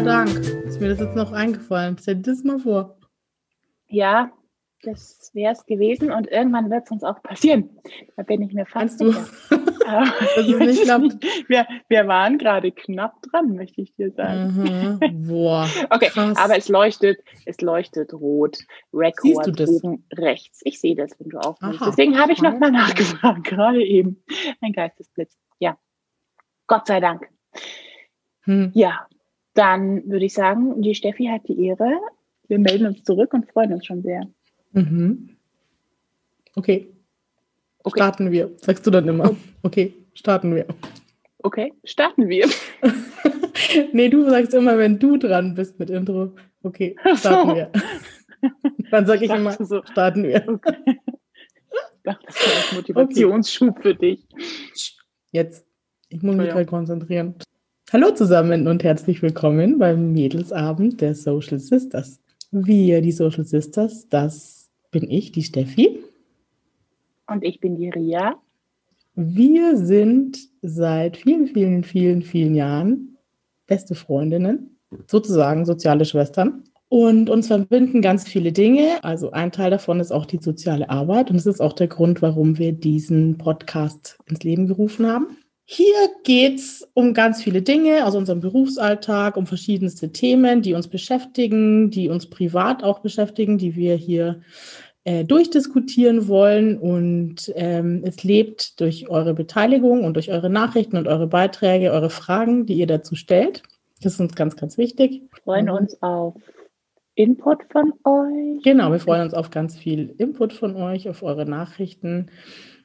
Gott sei Dank. Ist mir das jetzt noch eingefallen. Stell dir das mal vor. Ja, das wäre es gewesen und irgendwann wird es uns auch passieren. Da bin ich mir fast Kannst du? sicher. Aber es weiß nicht klappt. Wir, wir waren gerade knapp dran, möchte ich dir sagen. Mhm. Boah. Okay, krass. aber es leuchtet, es leuchtet rot. Record du das? oben rechts. Ich sehe das, wenn du aufnimmst. Deswegen habe ich nochmal nachgefragt, gerade eben. Ein Geistesblitz. Ja. Gott sei Dank. Hm. Ja, dann würde ich sagen, die Steffi hat die Ehre. Wir melden uns zurück und freuen uns schon sehr. Mhm. Okay. Okay. Starten wir. Sagst du dann immer. Okay, starten wir. Okay, starten wir. nee, du sagst immer, wenn du dran bist mit Intro. Okay, starten So. wir. Dann sage ich immer, so, starten wir. okay. Ich dachte, das wäre ein Motivationsschub für dich. Jetzt. Ich muss mich halt konzentrieren. Hallo zusammen und herzlich willkommen beim Mädelsabend der Social Sisters. Wir, die Social Sisters, das bin ich, die Steffi. Und ich bin die Ria. Wir sind seit vielen, vielen, vielen, vielen Jahren beste Freundinnen, sozusagen soziale Schwestern. Und uns verbinden ganz viele Dinge. Also ein Teil davon ist auch die soziale Arbeit. Und es ist auch der Grund, warum wir diesen Podcast ins Leben gerufen haben. Hier geht es um ganz viele Dinge aus unserem Berufsalltag, um verschiedenste Themen, die uns beschäftigen, die uns privat auch beschäftigen, die wir hier äh, durchdiskutieren wollen. Und ähm, es lebt durch eure Beteiligung und durch eure Nachrichten und eure Beiträge, eure Fragen, die ihr dazu stellt. Das ist uns ganz, ganz wichtig. Wir freuen Mhm. uns auf Input von euch. Genau, wir freuen uns auf ganz viel Input von euch, auf eure Nachrichten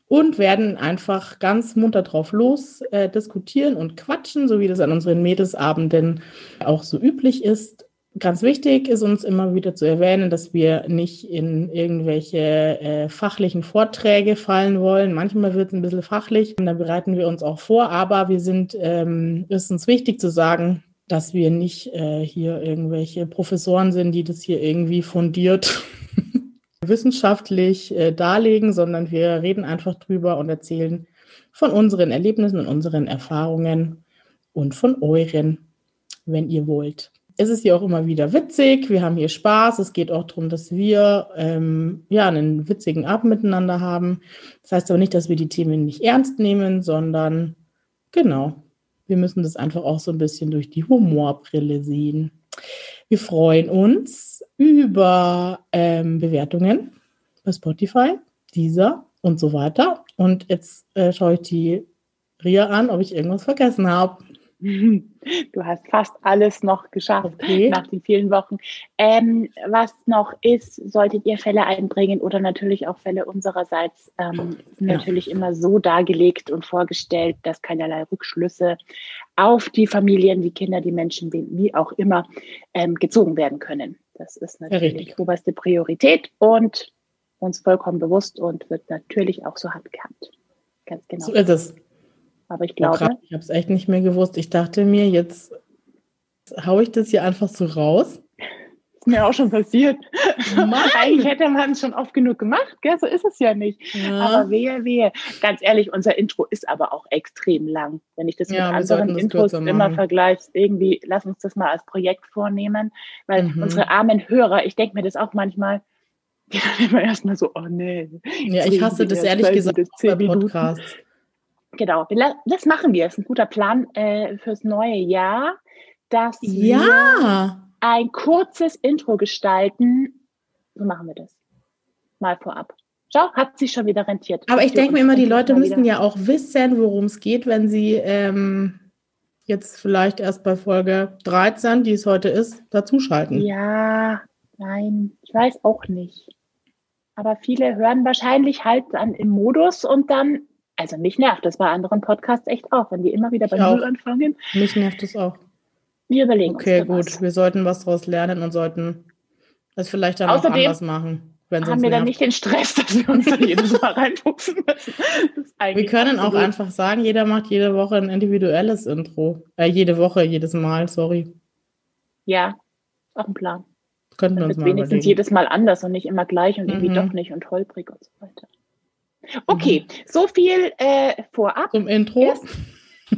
und werden einfach ganz munter drauf los äh, diskutieren und quatschen, so wie das an unseren Mädelsabenden auch so üblich ist. Ganz wichtig ist uns immer wieder zu erwähnen, dass wir nicht in irgendwelche äh, fachlichen Vorträge fallen wollen. Manchmal wird es ein bisschen fachlich, und da bereiten wir uns auch vor, aber wir sind, ähm, ist uns wichtig zu sagen, dass wir nicht äh, hier irgendwelche Professoren sind, die das hier irgendwie fundiert wissenschaftlich äh, darlegen, sondern wir reden einfach drüber und erzählen von unseren Erlebnissen und unseren Erfahrungen und von euren, wenn ihr wollt. Es ist hier auch immer wieder witzig, wir haben hier Spaß. Es geht auch darum, dass wir ähm, ja einen witzigen Abend miteinander haben. Das heißt aber nicht, dass wir die Themen nicht ernst nehmen, sondern genau, wir müssen das einfach auch so ein bisschen durch die Humorbrille sehen. Wir freuen uns über ähm, Bewertungen bei Spotify, dieser und so weiter. Und jetzt äh, schaue ich die Ria an, ob ich irgendwas vergessen habe. Du hast fast alles noch geschafft Okay. nach den vielen Wochen. Ähm, was noch ist, solltet ihr Fälle einbringen oder natürlich auch Fälle unsererseits, ähm, sind Ja. natürlich immer so dargelegt und vorgestellt, dass keinerlei Rückschlüsse auf die Familien, die Kinder, die Menschen, wie auch immer, ähm, gezogen werden können. Das ist natürlich richtig. oberste Priorität und uns vollkommen bewusst und wird natürlich auch so handgehabt. Ganz genau. So ist es. Aber ich Oh, glaube, ich habe es echt nicht mehr gewusst. Ich dachte mir, jetzt haue ich das hier einfach so raus. ist mir auch schon passiert. Eigentlich hätte man es schon oft genug gemacht, gell? so ist es ja nicht. Ja. Aber wehe, wehe. Ganz ehrlich, unser Intro ist aber auch extrem lang. Wenn ich das Ja, mit anderen Intros immer vergleiche, irgendwie, lass uns das mal als Projekt vornehmen, weil Mhm. unsere armen Hörer, ich denke mir das auch manchmal, die dann immer erstmal so, oh nee. ja, ich hasse das ehrlich gesagt bei. Podcasts. Genau, wir das machen wir. Das ist ein guter Plan äh, fürs neue Jahr, dass wir Ja, ein kurzes Intro gestalten. So machen wir das. Mal vorab. Schau, hat sich schon wieder rentiert. aber ich denke mir immer, die Leute müssen wieder. ja auch wissen, worum es geht, wenn sie ähm, jetzt vielleicht erst bei Folge 13, die es heute ist, dazuschalten. Ja, nein, ich weiß auch nicht. Aber viele hören wahrscheinlich halt dann im Modus und dann, also mich nervt das bei anderen Podcasts echt auch, wenn die immer wieder bei auch. Null anfangen. Mich nervt es auch. Wir überlegen Okay, uns da gut. was. Wir sollten was daraus lernen und sollten es vielleicht dann auch Außerdem anders machen, wenn Haben wir dann nicht den Stress, dass wir uns da jedes Mal reinfuchsen müssen. Das Wir können auch einfach sagen, jeder macht jede Woche ein individuelles Intro. Äh, jede Woche, jedes Mal, sorry. Ja, ist auch ein Plan. Könnten wir Dann uns mal wenigstens überlegen. jedes Mal anders und nicht immer gleich und irgendwie Mhm. doch nicht und holprig und so weiter. Okay, so viel äh, vorab Zum Intro. Erst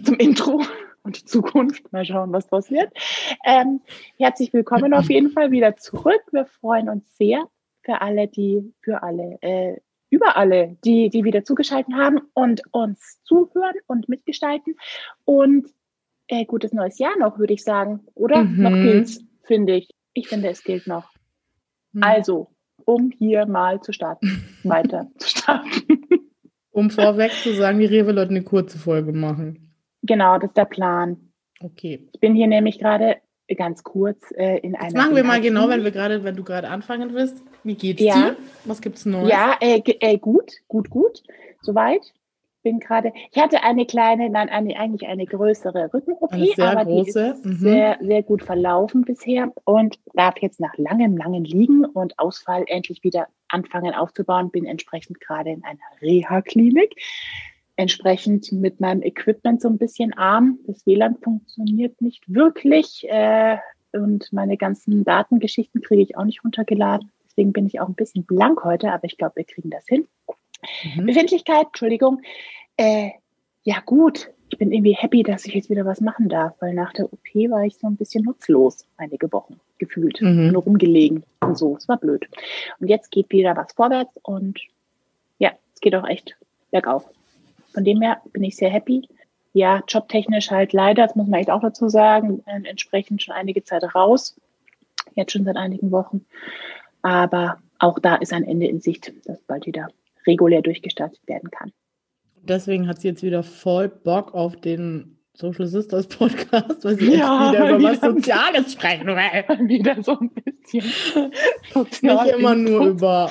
zum Intro. und die Zukunft. Mal schauen, was draus wird. Ähm, herzlich willkommen auf jeden Fall wieder zurück. Wir freuen uns sehr für alle, die, für alle, äh, über alle, die, die wieder zugeschaltet haben und uns zuhören und mitgestalten. Und äh, gutes neues Jahr noch, würde ich sagen. Oder? Mhm. Noch gilt's, finde ich. Ich finde, es gilt noch. Mhm. Also, um hier mal zu starten, weiter zu starten. Um vorweg zu sagen, die Rewe Leute eine kurze Folge machen. Genau, das ist der Plan. Okay. Ich bin hier nämlich gerade ganz kurz äh, in einer. Das machen wir mal genau, wenn wir gerade, wenn du gerade anfangen willst. Wie geht's ja. dir? Was gibt's Neues? Ja, äh, äh, gut, gut, gut. Soweit. Bin gerade. Ich hatte eine kleine, nein, eine, eigentlich eine größere Rücken-OP, aber große. die ist mhm. sehr, sehr gut verlaufen bisher und darf jetzt nach langem, langem Liegen und Ausfall endlich wieder anfangen aufzubauen. Bin entsprechend gerade in einer Reha-Klinik entsprechend mit meinem Equipment so ein bisschen arm. Das WLAN funktioniert nicht wirklich äh, und meine ganzen Datengeschichten kriege ich auch nicht runtergeladen. Deswegen bin ich auch ein bisschen blank heute, aber ich glaube, wir kriegen das hin. Mhm. Befindlichkeit, Entschuldigung. Äh, ja gut, ich bin irgendwie happy, dass ich jetzt wieder was machen darf, weil nach der OP war ich so ein bisschen nutzlos einige Wochen gefühlt, mhm. nur rumgelegen und so. Es war blöd. Und jetzt geht wieder was vorwärts und ja, es geht auch echt bergauf. Von dem her bin ich sehr happy. Ja, jobtechnisch halt leider, das muss man echt auch dazu sagen, äh, entsprechend schon einige Zeit raus. Jetzt schon seit einigen Wochen. Aber auch da ist ein Ende in Sicht, dass bald wieder regulär durchgestartet werden kann. Deswegen hat sie jetzt wieder voll Bock auf den Social Sisters Podcast, weil sie ja, jetzt wieder über was Soziales sprechen will. Wieder so ein bisschen. Sozial nicht immer nur über,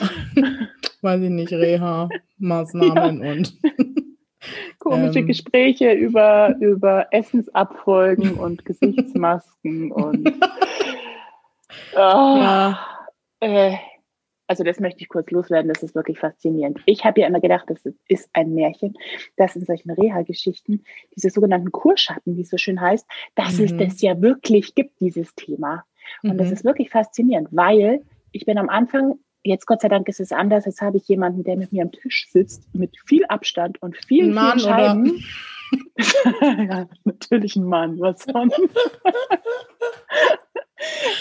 weiß ich nicht, Reha-Maßnahmen ja. und Komische ähm, Gespräche über, über Essensabfolgen und Gesichtsmasken und oh, ja. äh, also das möchte ich kurz loswerden, das ist wirklich faszinierend. Ich habe ja immer gedacht, das ist ein Märchen, dass in solchen Reha-Geschichten diese sogenannten Kurschatten, wie es so schön heißt, dass mhm. es das ja wirklich gibt, dieses Thema. Und mhm. das ist wirklich faszinierend, weil ich bin am Anfang Jetzt Gott sei Dank ist es anders. Jetzt habe ich jemanden, der mit mir am Tisch sitzt, mit viel Abstand und vielen, Mann, vielen Scheiben. ja, natürlich ein Mann, was sonst.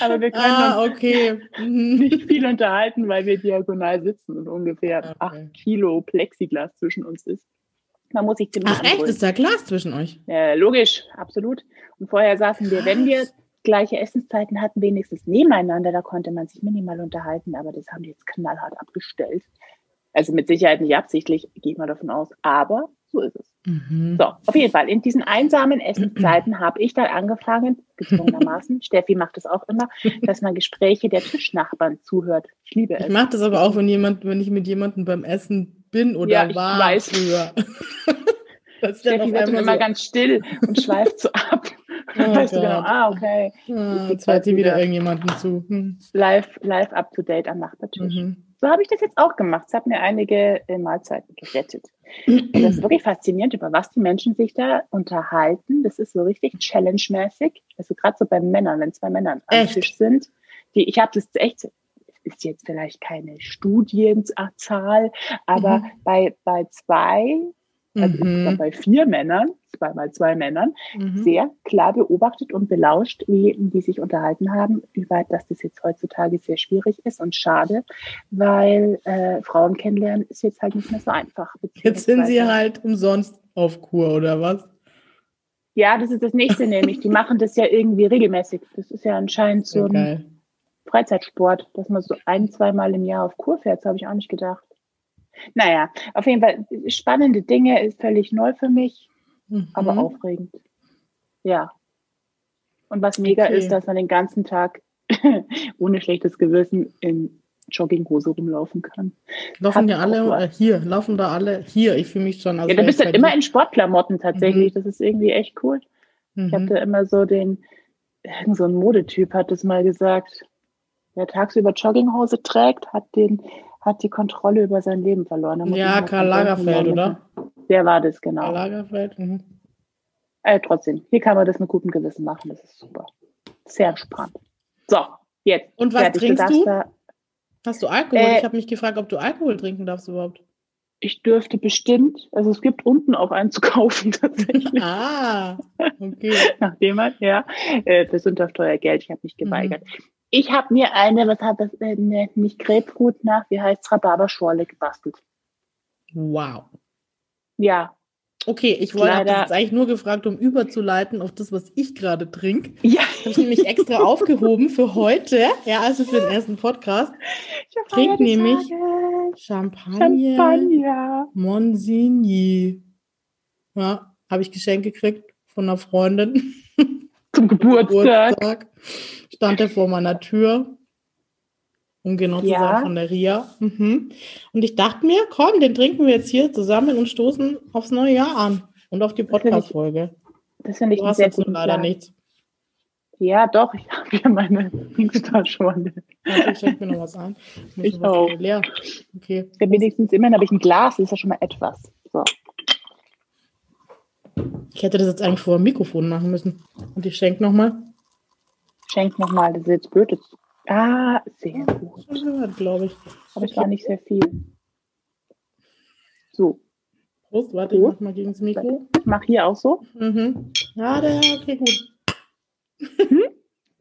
Aber wir können ah, uns okay. Mhm. nicht viel unterhalten, weil wir diagonal sitzen und ungefähr okay. acht Kilo Plexiglas zwischen uns ist. Man muss sich ziemlich Ach echt, ist da Glas zwischen euch? Äh, logisch, absolut. Und vorher saßen wir, wenn wir gleiche Essenszeiten hatten, wenigstens nebeneinander. Da konnte man sich minimal unterhalten, aber das haben die jetzt knallhart abgestellt. Also mit Sicherheit nicht absichtlich, gehe ich mal davon aus, aber so ist es. Mhm. So, auf jeden Fall. In diesen einsamen Essenszeiten habe ich dann angefangen, gezwungenermaßen, Steffi macht das auch immer, dass man Gespräche der Tischnachbarn zuhört. Ich liebe es. Ich mache das aber auch, wenn jemand, wenn ich mit jemandem beim Essen bin oder ja, ich war weiß. früher. Steffi wird dann immer so. ganz still und schweift so ab. Oh weißt du genau, ah, okay. Ah, jetzt hört sie wieder irgendjemanden zu. Hm. Live, live up to date am Nachbartisch. Mhm. So habe ich das jetzt auch gemacht. Es hat mir einige äh, Mahlzeiten gerettet. das ist wirklich faszinierend, über was die Menschen sich da unterhalten. Das ist so richtig challenge-mäßig. Also gerade so bei Männern, wenn zwei Männer am Tisch sind. Die, ich habe das echt, ist jetzt vielleicht keine Studienzahl, aber mhm. bei, bei zwei also mhm. bei vier Männern, zweimal zwei Männern, mhm. sehr klar beobachtet und belauscht, wie die sich unterhalten haben, über dass das jetzt heutzutage sehr schwierig ist und schade, weil äh, Frauen kennenlernen ist jetzt halt nicht mehr so einfach. Jetzt sind sie halt umsonst auf Kur oder was? Ja, das ist das nächste nämlich. Die machen das ja irgendwie regelmäßig. Das ist ja anscheinend so okay. ein Freizeitsport, dass man so ein, zweimal im Jahr auf Kur fährt. Das habe ich auch nicht gedacht. Naja, auf jeden Fall spannende Dinge, ist völlig neu für mich, mhm. aber aufregend. Ja. Und was mega okay. ist, dass man den ganzen Tag ohne schlechtes Gewissen in Jogginghose rumlaufen kann. Laufen ja alle äh, hier, laufen da alle hier. Ich fühle mich schon. Also ja, du bist halt immer in Sportklamotten tatsächlich. Mhm. Das ist irgendwie echt cool. Mhm. Ich hatte immer so den, so ein Modetyp hat es mal gesagt, wer tagsüber Jogginghose trägt, hat den hat die Kontrolle über sein Leben verloren. Ja, Karl Lagerfeld, oder? Der war das, genau. Lagerfeld, mhm. Äh, trotzdem, hier kann man das mit gutem Gewissen machen, das ist super. Sehr entspannt. So, jetzt. Und was trinkst du? Hast du Alkohol? Äh, ich habe mich gefragt, ob du Alkohol trinken darfst überhaupt. Ich dürfte bestimmt, also es gibt unten auch einen zu kaufen tatsächlich. Ah, okay. Nachdem man, ja, äh, für Sündhaftsteuergeld, ich habe mich geweigert. Mhm. Ich habe mir eine, was hat das, äh, ne, nicht Grapefruit nach, wie heißt Rhabarberschorle gebastelt. Wow. Ja, Okay, ich wollte das jetzt eigentlich nur gefragt, um überzuleiten auf das, was ich gerade trinke. Ja. Habe ich nämlich extra aufgehoben für heute, ja, also für den ersten Podcast. Ich trinke nämlich Champagner, Champagner. Monsigny. Ja, habe ich Geschenk gekriegt von einer Freundin. Zum Geburtstag. Geburtstag. Stand er vor meiner Tür um genau zu ja. sein, von der Ria. Mhm. Und ich dachte mir, komm, den trinken wir jetzt hier zusammen und stoßen aufs neue Jahr an und auf die Podcast-Folge. Das finde ich, du hast sehr gut leider nichts. Ja, doch, ich habe hier meine Dingstasche. Also ich schenke mir noch was ein. Ich, ich auch. Leer. Okay. Ja, wenigstens immerhin habe ich ein Glas, das ist ja schon mal etwas. So. Ich hätte das jetzt eigentlich vor dem Mikrofon machen müssen. Und ich schenke nochmal. Schenk nochmal, das ist jetzt blöd. Ah, sehr gut. glaube ich. Aber es war nicht sehr viel. So. Prost, warte, gut. ich mach mal gegen das Mikro. Ich mach hier auch so. Mhm. Ja, der, okay, gut. Hm?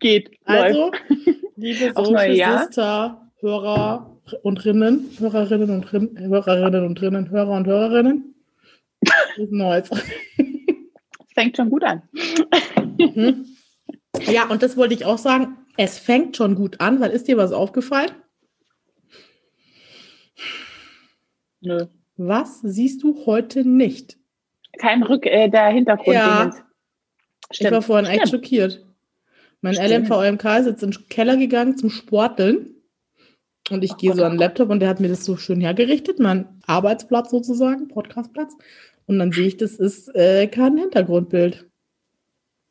Geht. Also, liebe Social Sister, Hörer und Rinnen, Hörerinnen und Rinnen, Hörerinnen und Rinnen, Hörer und Hörerinnen. ist Neues. Fängt schon gut an. Mhm. Ja, und das wollte ich auch sagen. Es fängt schon gut an, weil ist dir was aufgefallen? Nö. Was siehst du heute nicht? Kein Rück, äh, der Hintergrund. Ja. Ich war vorhin Stimmt. echt schockiert. Mein Stimmt. LMV-OMK ist jetzt in den Keller gegangen zum Sporteln. Und ich gehe so an den Laptop und der hat mir das so schön hergerichtet, mein Arbeitsplatz sozusagen, Podcastplatz. Und dann sehe ich, das ist äh, kein Hintergrundbild.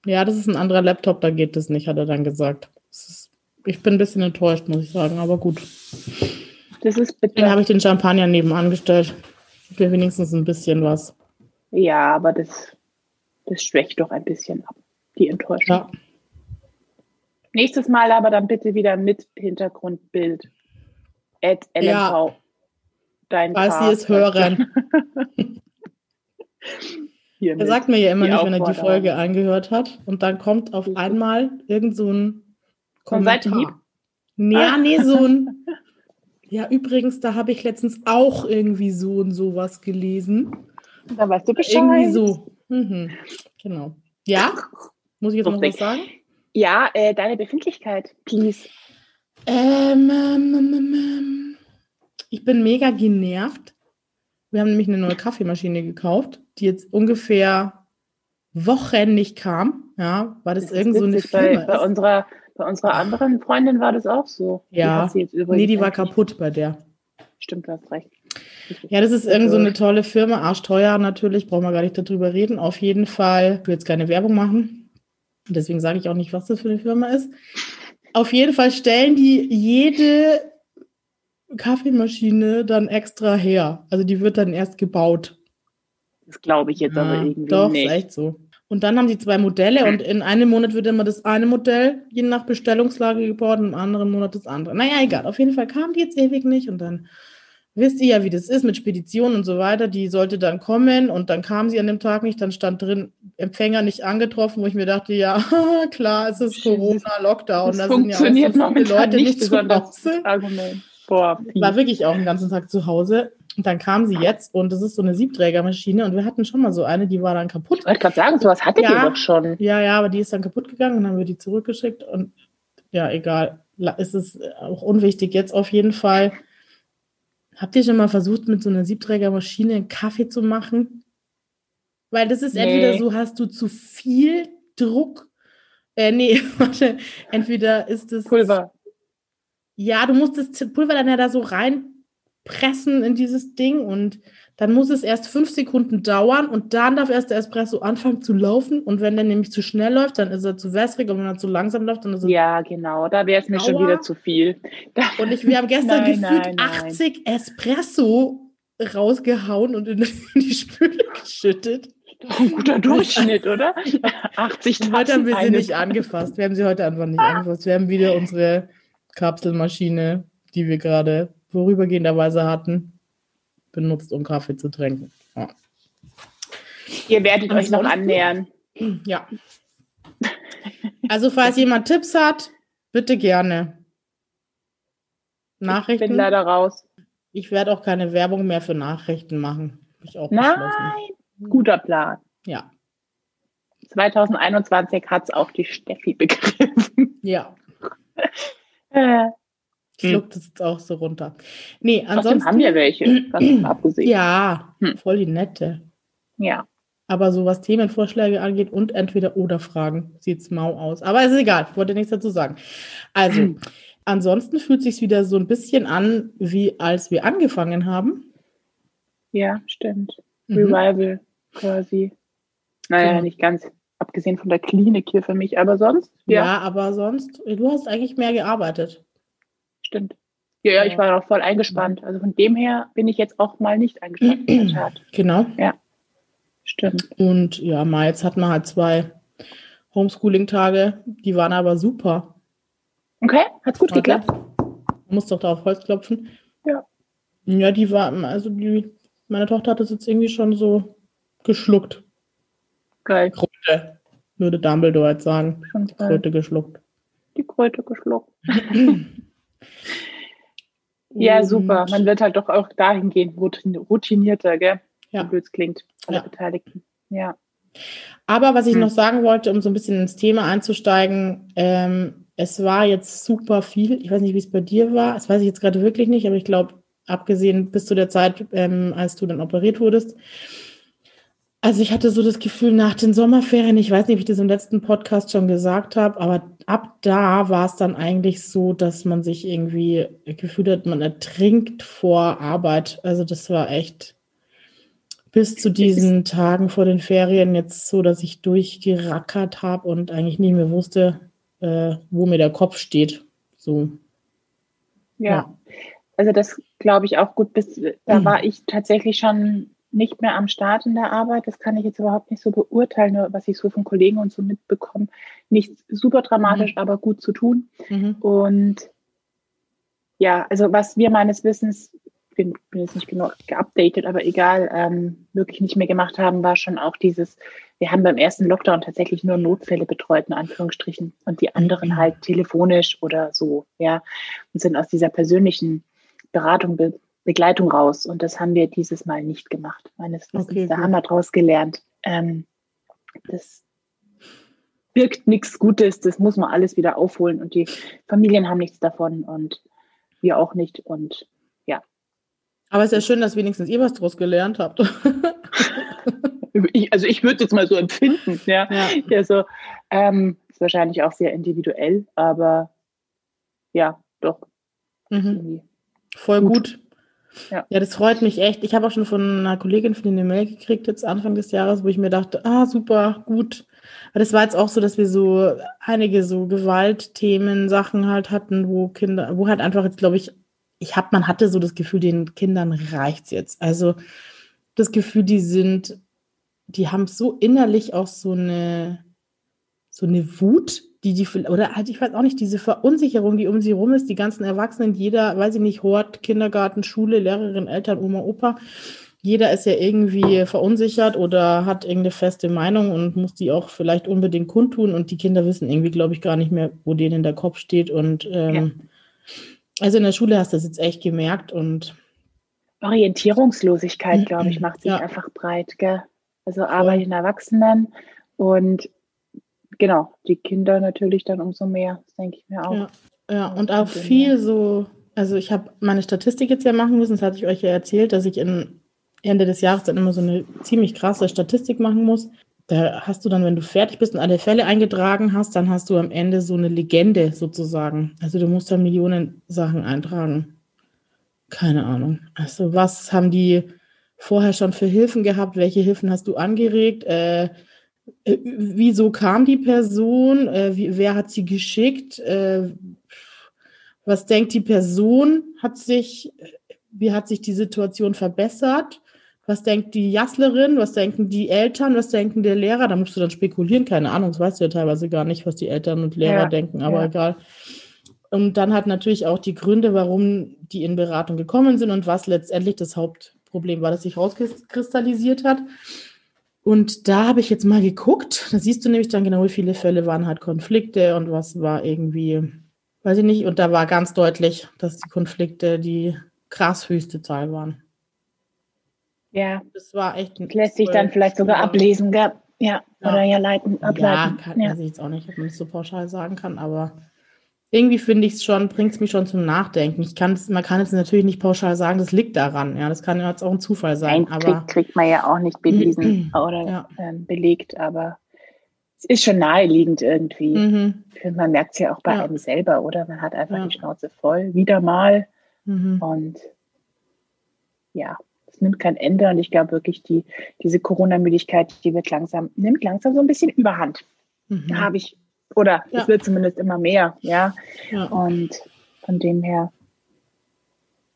Ja, das ist ein anderer Laptop, da geht das nicht, hat er dann gesagt. Ist, ich bin ein bisschen enttäuscht, muss ich sagen, aber gut. Das ist bitte. Dann habe ich den Champagner nebenan gestellt. Für wenigstens ein bisschen was. Ja, aber das, das schwächt doch ein bisschen ab, die Enttäuschung. Ja. Nächstes Mal aber dann bitte wieder mit Hintergrundbild. At LMV. Ja. Dein Falls Sie es hören. er sagt mir ja immer nicht, wenn er die Folge angehört hat. Und dann kommt auf einmal irgend so ein Kommentar. Ja, ah. nee, so ein. Ja, übrigens, da habe ich letztens auch irgendwie so und sowas gelesen. Da weißt du Bescheid. Irgendwie so. Mhm. Genau. Ja? Muss ich jetzt noch was sagen? Ja, äh, deine Befindlichkeit, please. Ähm, ähm, ähm, ähm, ich bin mega genervt. Wir haben nämlich eine neue Kaffeemaschine gekauft, die jetzt ungefähr Wochen nicht kam. Ja, weil das, das irgend so eine Firma bei, bei unserer bei unserer anderen Freundin war das auch so. Ja. Die nee, die war kaputt bei der. Stimmt, du hast recht. Ja, das ist irgend so eine tolle Firma, arschteuer natürlich, brauchen wir gar nicht darüber reden. Auf jeden Fall, ich will jetzt keine Werbung machen. Deswegen sage ich auch nicht, was das für eine Firma ist. Auf jeden Fall stellen die jede Kaffeemaschine dann extra her. Also die wird dann erst gebaut. Das glaube ich jetzt ja, aber irgendwie doch, nicht. Doch, ist echt so. Und dann haben sie zwei Modelle und in einem Monat wird immer das eine Modell je nach Bestellungslage gebaut und im anderen Monat das andere. Naja, egal. Auf jeden Fall kamen die jetzt ewig nicht und dann wisst ihr ja, wie das ist mit Speditionen und so weiter. Die sollte dann kommen und dann kam sie an dem Tag nicht. Dann stand drin, Empfänger nicht angetroffen, wo ich mir dachte, ja, klar, es ist Corona, Lockdown. Das da funktioniert sind ja auch so viele Leute nicht, nicht zu Hause. Argument. Boah, war wirklich auch den ganzen Tag zu Hause. Und dann kam sie jetzt und das ist so eine Siebträgermaschine und wir hatten schon mal so eine, die war dann kaputt. Ich wollte gerade sagen, sowas hattet ja, ihr doch schon. Ja, ja, aber die ist dann kaputt gegangen und dann haben wir die zurückgeschickt und ja, egal. Es ist auch unwichtig jetzt auf jeden Fall. Habt ihr schon mal versucht, mit so einer Siebträgermaschine einen Kaffee zu machen? Weil das ist nee. entweder so, hast du zu viel Druck. Äh, nee, warte. Entweder ist es. Pulver. Ja, du musst das Pulver dann ja da so reinpressen in dieses Ding und dann muss es erst fünf Sekunden dauern und dann darf erst der Espresso anfangen zu laufen. Und wenn der nämlich zu schnell läuft, dann ist er zu wässrig und wenn er zu langsam läuft, dann ist er. Ja, genau, da wäre es mir schon wieder zu viel. Und ich, wir haben gestern nein, gefühlt nein, nein. 80 Espresso rausgehauen und in die Spüle geschüttet. Ein guter Durchschnitt, oder? 80 Heute haben wir sie nicht angefasst. Wir haben sie heute einfach nicht angefasst. Wir haben wieder unsere Kapselmaschine, die wir gerade vorübergehenderweise hatten. benutzt, um Kaffee zu trinken. Ja. Ihr werdet euch noch annähern. Ja. Also, falls jemand Tipps hat, bitte gerne. Nachrichten. Ich bin leider raus. Ich werde auch keine Werbung mehr für Nachrichten machen. Ich auch Nein, guter Plan. Ja. 2021 hat es auch die Steffi begriffen. Ja. äh. Schluckt es jetzt auch so runter. Nee, ansonsten. Trotzdem haben wir welche, ganz abgesehen. Ja, hm. voll die nette. Ja. Aber so was Themenvorschläge angeht und entweder oder Fragen, sieht es mau aus. Aber es ist egal, ich wollte nichts dazu sagen. Also, hm. ansonsten fühlt es sich wieder so ein bisschen an, wie als wir angefangen haben. Ja, stimmt. Mhm. Revival quasi. Naja, genau. nicht ganz, abgesehen von der Klinik hier für mich, aber sonst. Ja. ja, aber sonst, du hast eigentlich mehr gearbeitet. Stimmt. Ja, ja, ich war auch voll eingespannt. Also von dem her bin ich jetzt auch mal nicht eingespannt. genau. Ja. Stimmt. Und ja, mal jetzt hatten wir halt zwei Homeschooling-Tage, die waren aber super. Okay, hat's gut Warte. geklappt. Man muss doch da auf Holz klopfen. Ja. Ja, die war, also die, meine Tochter hat das jetzt irgendwie schon so geschluckt. Geil. Kröte, würde Dumbledore jetzt sagen. Kröte geschluckt. Die Kröte geschluckt. ja, super. Man wird halt doch auch dahingehend routinierter, gell? Ja. Wie es klingt, alle ja. Beteiligten. Ja. Aber was ich hm. noch sagen wollte, um so ein bisschen ins Thema einzusteigen, ähm, es war jetzt super viel. Ich weiß nicht, wie es bei dir war. Das weiß ich jetzt gerade wirklich nicht, aber ich glaube, abgesehen bis zu der Zeit, ähm, als du dann operiert wurdest, also ich hatte so das Gefühl nach den Sommerferien, ich weiß nicht, ob ich das im letzten Podcast schon gesagt habe, aber ab da war es dann eigentlich so, dass man sich irgendwie gefühlt hat, man ertrinkt vor Arbeit. Also das war echt bis zu diesen Tagen vor den Ferien jetzt so, dass ich durchgerackert habe und eigentlich nicht mehr wusste, äh, wo mir der Kopf steht. So. Ja, ja. also das glaube ich auch gut. Bis da mhm. war ich tatsächlich schon nicht mehr am Start in der Arbeit. Das kann ich jetzt überhaupt nicht so beurteilen, nur was ich so von Kollegen und so mitbekomme. Nicht super dramatisch, mhm. aber gut zu tun. Mhm. Und ja, also was wir meines Wissens, bin, bin jetzt nicht genug geupdatet, aber egal, ähm, wirklich nicht mehr gemacht haben, war schon auch dieses, wir haben beim ersten Lockdown tatsächlich nur Notfälle betreut, in Anführungsstrichen, und die anderen mhm. halt telefonisch oder so, ja, und sind aus dieser persönlichen Beratung be Begleitung raus. Und das haben wir dieses Mal nicht gemacht. Meines Wissens, okay, da haben wir daraus gelernt. Ähm, das birgt nichts Gutes, das muss man alles wieder aufholen. Und die Familien haben nichts davon und wir auch nicht. Und ja. Aber es ist ja schön, dass wenigstens ihr was daraus gelernt habt. ich, also ich würde jetzt mal so empfinden, ja. ja. ja so, ähm, ist wahrscheinlich auch sehr individuell, aber ja, doch. Mhm. Voll gut. gut. Ja. ja, das freut mich echt. Ich habe auch schon von einer Kollegin von eine Mail gekriegt, jetzt Anfang des Jahres, wo ich mir dachte, ah, super, gut. Aber das war jetzt auch so, dass wir so einige so Gewaltthemen, Sachen halt hatten, wo Kinder, wo halt einfach jetzt, glaube ich, ich habe, man hatte so das Gefühl, den Kindern reicht's jetzt. Also das Gefühl, die sind, die haben so innerlich auch so eine, so eine Wut, die, die, oder halt, ich weiß auch nicht, diese Verunsicherung, die um sie rum ist, die ganzen Erwachsenen, jeder, weiß ich nicht, Hort, Kindergarten, Schule, Lehrerin, Eltern, Oma, Opa, jeder ist ja irgendwie verunsichert oder hat irgendeine feste Meinung und muss die auch vielleicht unbedingt kundtun und die Kinder wissen irgendwie, glaube ich, gar nicht mehr, wo denen der Kopf steht und ähm, ja. also in der Schule hast du das jetzt echt gemerkt und Orientierungslosigkeit, glaube ich, macht sich ja. einfach breit, gell? Also Arbeit in Erwachsenen und genau, die Kinder natürlich dann umso mehr, das denke ich mir auch. Ja, ja und auch viel so, also ich habe meine Statistik jetzt ja machen müssen, das hatte ich euch ja erzählt, dass ich in Ende des Jahres dann immer so eine ziemlich krasse Statistik machen muss. Da hast du dann, wenn du fertig bist und alle Fälle eingetragen hast, dann hast du am Ende so eine Legende sozusagen. Also du musst da Millionen Sachen eintragen. Keine Ahnung. Also was haben die vorher schon für Hilfen gehabt? Welche Hilfen hast du angeregt? Äh, äh, wieso kam die Person? Äh, wie, wer hat sie geschickt? Äh, was denkt die Person? Hat sich, wie hat sich die Situation verbessert? Was denkt die Jasslerin? Was denken die Eltern? Was denken der Lehrer? Da musst du dann spekulieren. Keine Ahnung, das weißt du ja teilweise gar nicht, was die Eltern und Lehrer ja, denken, aber ja. egal. Und dann hat natürlich auch die Gründe, warum die in Beratung gekommen sind und was letztendlich das Haupt Problem war, das sich rauskristallisiert hat. Und da habe ich jetzt mal geguckt. Da siehst du nämlich dann genau, wie viele Fälle waren halt Konflikte und was war irgendwie, weiß ich nicht. Und da war ganz deutlich, dass die Konflikte die krass höchste Zahl waren. Ja. Das war echt ein Lässt sich dann vielleicht sogar ablesen, gell? Ja, ja, oder ja leiten, ableiten. Ja, kann, ja. weiß ich jetzt auch nicht, ob man das so pauschal sagen kann, aber irgendwie finde ich es schon, bringt es mich schon zum Nachdenken. Ich kann man kann jetzt natürlich nicht pauschal sagen, das liegt daran. Ja, das kann ja jetzt auch ein Zufall sein. Nein, aber kriegt, kriegt man ja auch nicht bewiesen oder ja. äh, belegt, aber es ist schon naheliegend irgendwie. Mhm. Man merkt es ja auch bei ja. einem selber, oder? Man hat einfach ja. die Schnauze voll, wieder mal. Mhm. Und ja, es nimmt kein Ende. Und ich glaube wirklich, die, diese Corona-Müdigkeit, die wird langsam, nimmt langsam so ein bisschen überhand. Mhm. Da habe ich oder ja. es wird zumindest immer mehr, ja? ja. Und von dem her,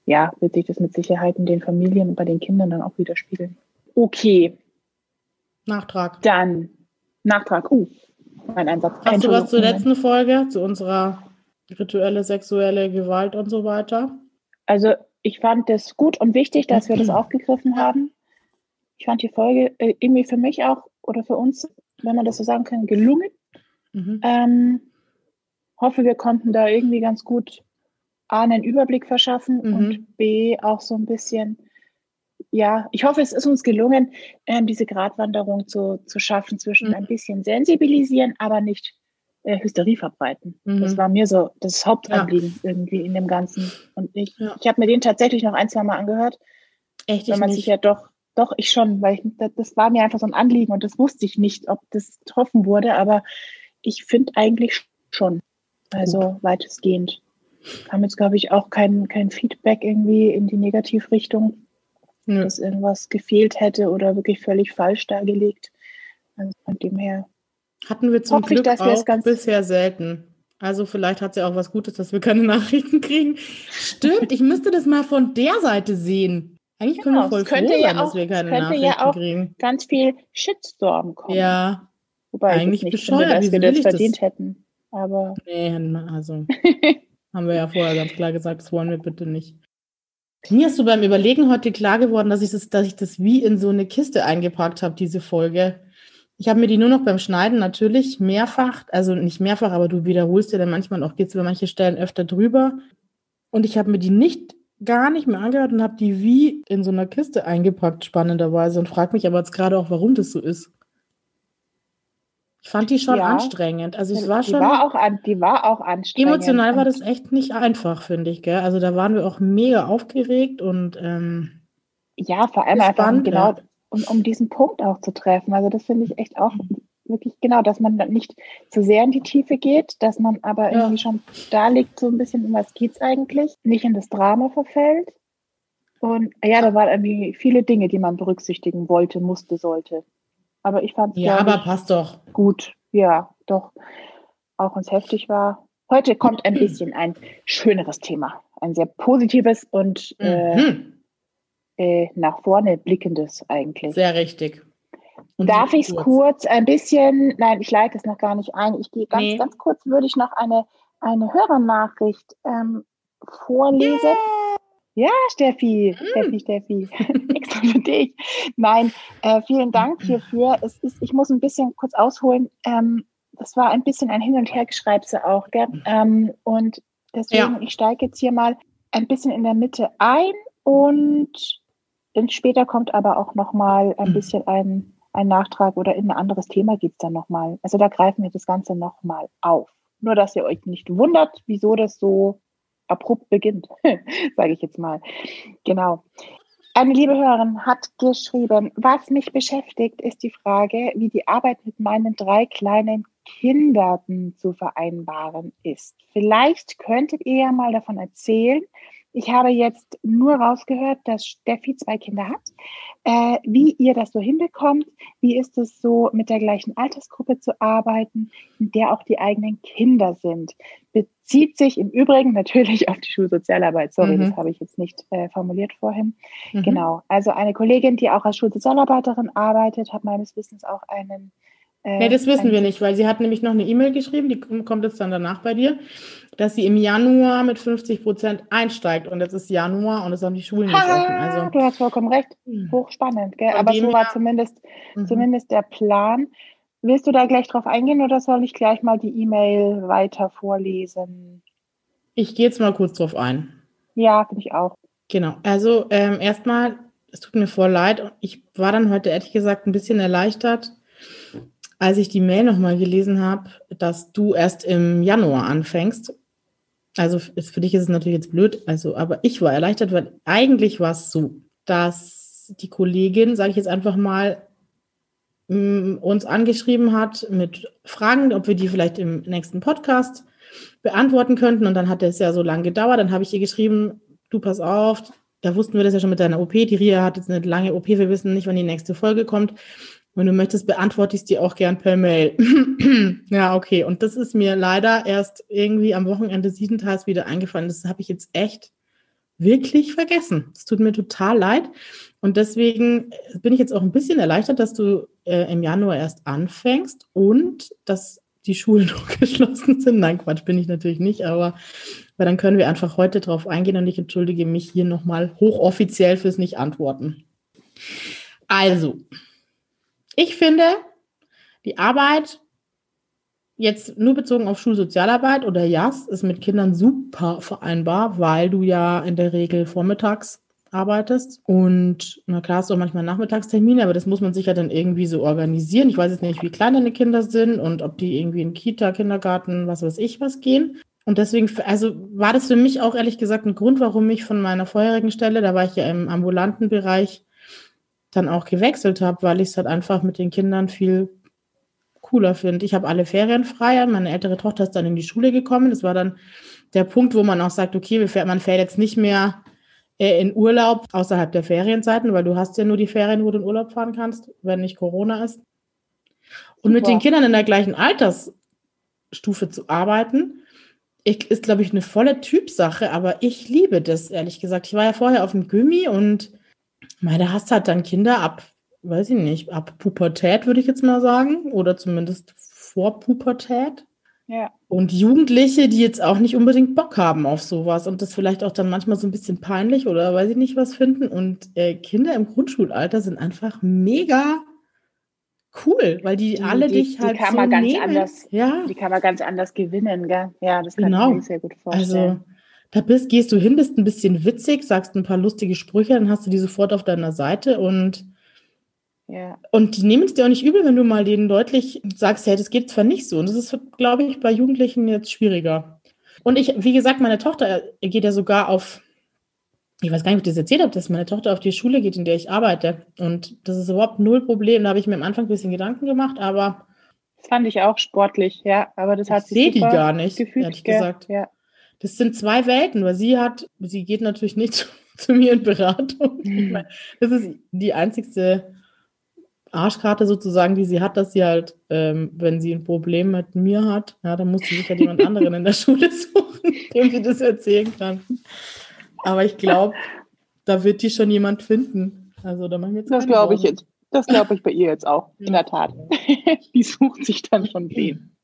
ja, wird sich das mit Sicherheit in den Familien und bei den Kindern dann auch widerspiegeln. Okay. Nachtrag. Dann Nachtrag. Uh, mein Einsatz. Hast du was zur letzten Folge, zu unserer rituelle sexuelle Gewalt und so weiter? Also ich fand es gut und wichtig, dass wir das aufgegriffen haben. Ich fand die Folge äh, irgendwie für mich auch oder für uns, wenn man das so sagen kann, gelungen. Mhm. Ähm, hoffe, wir konnten da irgendwie ganz gut A, einen Überblick verschaffen mhm. und B, auch so ein bisschen, ja, ich hoffe, es ist uns gelungen, ähm, diese Gratwanderung zu, zu schaffen zwischen mhm. ein bisschen sensibilisieren, aber nicht äh, Hysterie verbreiten. Mhm. Das war mir so das Hauptanliegen ja. irgendwie in dem Ganzen. Und ich, ja. ich habe mir den tatsächlich noch ein, zwei Mal angehört. Echt? Wenn man nicht. sich ja doch, doch, ich schon, weil ich, das, das war mir einfach so ein Anliegen und das wusste ich nicht, ob das getroffen wurde, aber ich finde eigentlich schon. Also weitestgehend. Kam jetzt, glaube ich, auch kein, kein Feedback irgendwie in die Negativrichtung, ja. dass irgendwas gefehlt hätte oder wirklich völlig falsch dargelegt. Also von dem her. Hatten wir zum Glück ich, auch bisher selten. Also vielleicht hat es ja auch was Gutes, dass wir keine Nachrichten kriegen. Stimmt, ich müsste das mal von der Seite sehen. Eigentlich genau, können wir voll froh sein, ja auch, dass wir keine Nachrichten ja auch kriegen. ganz viel Shitstorm kommen. Ja, Wobei Eigentlich ich nicht bescheuert, finde, dass wir das verdient das? hätten. Aber. Nee, also haben wir ja vorher ganz klar gesagt, das wollen wir bitte nicht. Mir ist so beim Überlegen heute klar geworden, dass ich das, dass ich das wie in so eine Kiste eingepackt habe, diese Folge. Ich habe mir die nur noch beim Schneiden natürlich mehrfach, also nicht mehrfach, aber du wiederholst ja dann manchmal auch, geht es über manche Stellen öfter drüber. Und ich habe mir die nicht gar nicht mehr angehört und habe die wie in so einer Kiste eingepackt, spannenderweise. Und frage mich aber jetzt gerade auch, warum das so ist. Ich fand die schon ja. anstrengend. Also es war die schon. War auch an, die war auch anstrengend. Emotional war das echt nicht einfach, finde ich. Gell? Also da waren wir auch mega aufgeregt und ähm, ja, vor allem einfach um, genau, um, um diesen Punkt auch zu treffen. Also das finde ich echt auch wirklich genau, dass man nicht zu sehr in die Tiefe geht, dass man aber ja. irgendwie schon da liegt, so ein bisschen, um was geht es eigentlich, nicht in das Drama verfällt. Und ja, da waren irgendwie viele Dinge, die man berücksichtigen wollte, musste, sollte. Aber ich fand es ja, aber passt doch gut. Ja, doch. Auch wenn es heftig war. Heute kommt ein bisschen ein schöneres Thema, ein sehr positives und äh, mhm. äh, nach vorne blickendes eigentlich. Sehr richtig. Und Darf ich es kurz. kurz ein bisschen, nein, ich leite es noch gar nicht ein. Ich gehe ganz, nee. ganz kurz, würde ich noch eine, eine Hörernachricht ähm, vorlesen. Yeah. Ja, Steffi, mm. Steffi, Steffi, extra für dich. Nein, äh, vielen Dank hierfür. Es ist, ich muss ein bisschen kurz ausholen. Ähm, das war ein bisschen ein Hin- und Hergeschreibse auch? Ähm, und deswegen, ja. ich steige jetzt hier mal ein bisschen in der Mitte ein und dann später kommt aber auch nochmal ein bisschen ein, ein Nachtrag oder in ein anderes Thema gibt es dann nochmal. Also da greifen wir das Ganze nochmal auf. Nur, dass ihr euch nicht wundert, wieso das so abrupt beginnt, sage ich jetzt mal. Genau. Eine liebe Hörerin hat geschrieben, was mich beschäftigt, ist die Frage, wie die Arbeit mit meinen drei kleinen Kindern zu vereinbaren ist. Vielleicht könntet ihr ja mal davon erzählen, ich habe jetzt nur rausgehört, dass Steffi zwei Kinder hat. Äh, wie ihr das so hinbekommt, wie ist es so, mit der gleichen Altersgruppe zu arbeiten, in der auch die eigenen Kinder sind. Bezieht sich im Übrigen natürlich auf die Schulsozialarbeit. Sorry, mhm. das habe ich jetzt nicht äh, formuliert vorhin. Mhm. Genau. Also eine Kollegin, die auch als Schulsozialarbeiterin arbeitet, hat meines Wissens auch einen Äh, nee, das wissen wir nicht, weil sie hat nämlich noch eine E-Mail geschrieben, die kommt jetzt dann danach bei dir, dass sie im Januar mit 50 Prozent einsteigt und jetzt ist Januar und es haben die Schulen nicht offen. Also, du hast vollkommen recht. Hm. Hochspannend, gell? Aber so war zumindest, mhm. zumindest der Plan. Willst du da gleich drauf eingehen oder soll ich gleich mal die E-Mail weiter vorlesen? Ich gehe jetzt mal kurz drauf ein. Ja, finde ich auch. Genau. Also ähm, erstmal, es tut mir voll leid. Ich war dann heute ehrlich gesagt ein bisschen erleichtert, als ich die Mail nochmal gelesen habe, dass du erst im Januar anfängst. Also für dich ist es natürlich jetzt blöd, also, aber ich war erleichtert, weil eigentlich war es so, dass die Kollegin, sage ich jetzt einfach mal, uns angeschrieben hat mit Fragen, ob wir die vielleicht im nächsten Podcast beantworten könnten. Und dann hat es ja so lange gedauert. Dann habe ich ihr geschrieben, du pass auf, da wussten wir das ja schon mit deiner OP. Die Ria hat jetzt eine lange OP, wir wissen nicht, wann die nächste Folge kommt. Wenn du möchtest, beantworte ich es dir auch gern per Mail. ja, okay. Und das ist mir leider erst irgendwie am Wochenende siebenteils wieder eingefallen. Das habe ich jetzt echt wirklich vergessen. Es tut mir total leid. Und deswegen bin ich jetzt auch ein bisschen erleichtert, dass du äh, im Januar erst anfängst und dass die Schulen noch geschlossen sind. Nein, Quatsch, bin ich natürlich nicht, aber weil dann können wir einfach heute drauf eingehen und ich entschuldige mich hier nochmal hochoffiziell fürs Nicht-Antworten. Also, ich finde, die Arbeit jetzt nur bezogen auf Schulsozialarbeit oder JAS ist mit Kindern super vereinbar, weil du ja in der Regel vormittags arbeitest. Und na klar hast du auch manchmal Nachmittagstermine, aber das muss man sich ja dann irgendwie so organisieren. Ich weiß jetzt nicht, wie klein deine Kinder sind und ob die irgendwie in Kita, Kindergarten, was weiß ich was gehen. Und deswegen, also war das für mich auch ehrlich gesagt ein Grund, warum ich von meiner vorherigen Stelle, da war ich ja im ambulanten Bereich, dann auch gewechselt habe, weil ich es halt einfach mit den Kindern viel cooler finde. Ich habe alle Ferien frei. Meine ältere Tochter ist dann in die Schule gekommen. Das war dann der Punkt, wo man auch sagt, okay, man fährt jetzt nicht mehr äh, in Urlaub außerhalb der Ferienzeiten, weil du hast ja nur die Ferien, wo du in Urlaub fahren kannst, wenn nicht Corona ist. Und Super. mit den Kindern in der gleichen Altersstufe zu arbeiten, ist, glaube ich, eine volle Typsache, aber ich liebe das, ehrlich gesagt. Ich war ja vorher auf dem Gummi und meine, hast halt dann Kinder ab, weiß ich nicht, ab Pubertät, würde ich jetzt mal sagen, oder zumindest vor Pubertät. Ja. Und Jugendliche, die jetzt auch nicht unbedingt Bock haben auf sowas und das vielleicht auch dann manchmal so ein bisschen peinlich oder weiß ich nicht was finden. Und äh, Kinder im Grundschulalter sind einfach mega cool, weil die, die alle die, dich halt die kann so man ganz nehmen. anders, ja. Die kann man ganz anders gewinnen, gell? Ja, das kann genau. ich mir sehr gut vorstellen. Also da bist, gehst du hin, bist ein bisschen witzig, sagst ein paar lustige Sprüche, dann hast du die sofort auf deiner Seite und ja. Und die nehmen es dir auch nicht übel, wenn du mal denen deutlich sagst, hey, das geht zwar nicht so. Und das ist, glaube ich, bei Jugendlichen jetzt schwieriger. Und ich, wie gesagt, meine Tochter geht ja sogar auf, ich weiß gar nicht, ob ich das erzählt habe, dass meine Tochter auf die Schule geht, in der ich arbeite. Und das ist überhaupt null Problem. Da habe ich mir am Anfang ein bisschen Gedanken gemacht, aber. Das fand ich auch sportlich, ja. Aber das hat ich sehe die gar nicht, gefühlt, ehrlich gesagt. Ja. Das sind zwei Welten, weil sie hat, sie geht natürlich nicht zu, zu mir in Beratung. Mhm. Das ist die einzigste Arschkarte sozusagen, die sie hat, dass sie halt, ähm, wenn sie ein Problem mit mir hat, ja, dann muss sie sich halt jemand anderen in der Schule suchen, dem sie das erzählen kann. Aber ich glaube, da wird die schon jemand finden. Also da machen wir jetzt Das glaube ich jetzt. Das glaube ich bei ihr jetzt auch, in der Tat. die sucht sich dann schon den.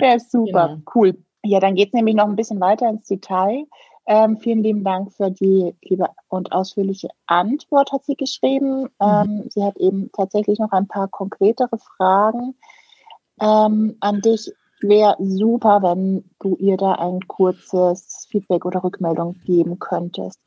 Ja, ist super, genau. cool. Ja, dann geht es nämlich noch ein bisschen weiter ins Detail. Ähm, vielen lieben Dank für die liebe und ausführliche Antwort, hat sie geschrieben. Mhm. Ähm, sie hat eben tatsächlich noch ein paar konkretere Fragen ähm, an dich. Wäre super, wenn du ihr da ein kurzes Feedback oder Rückmeldung geben könntest.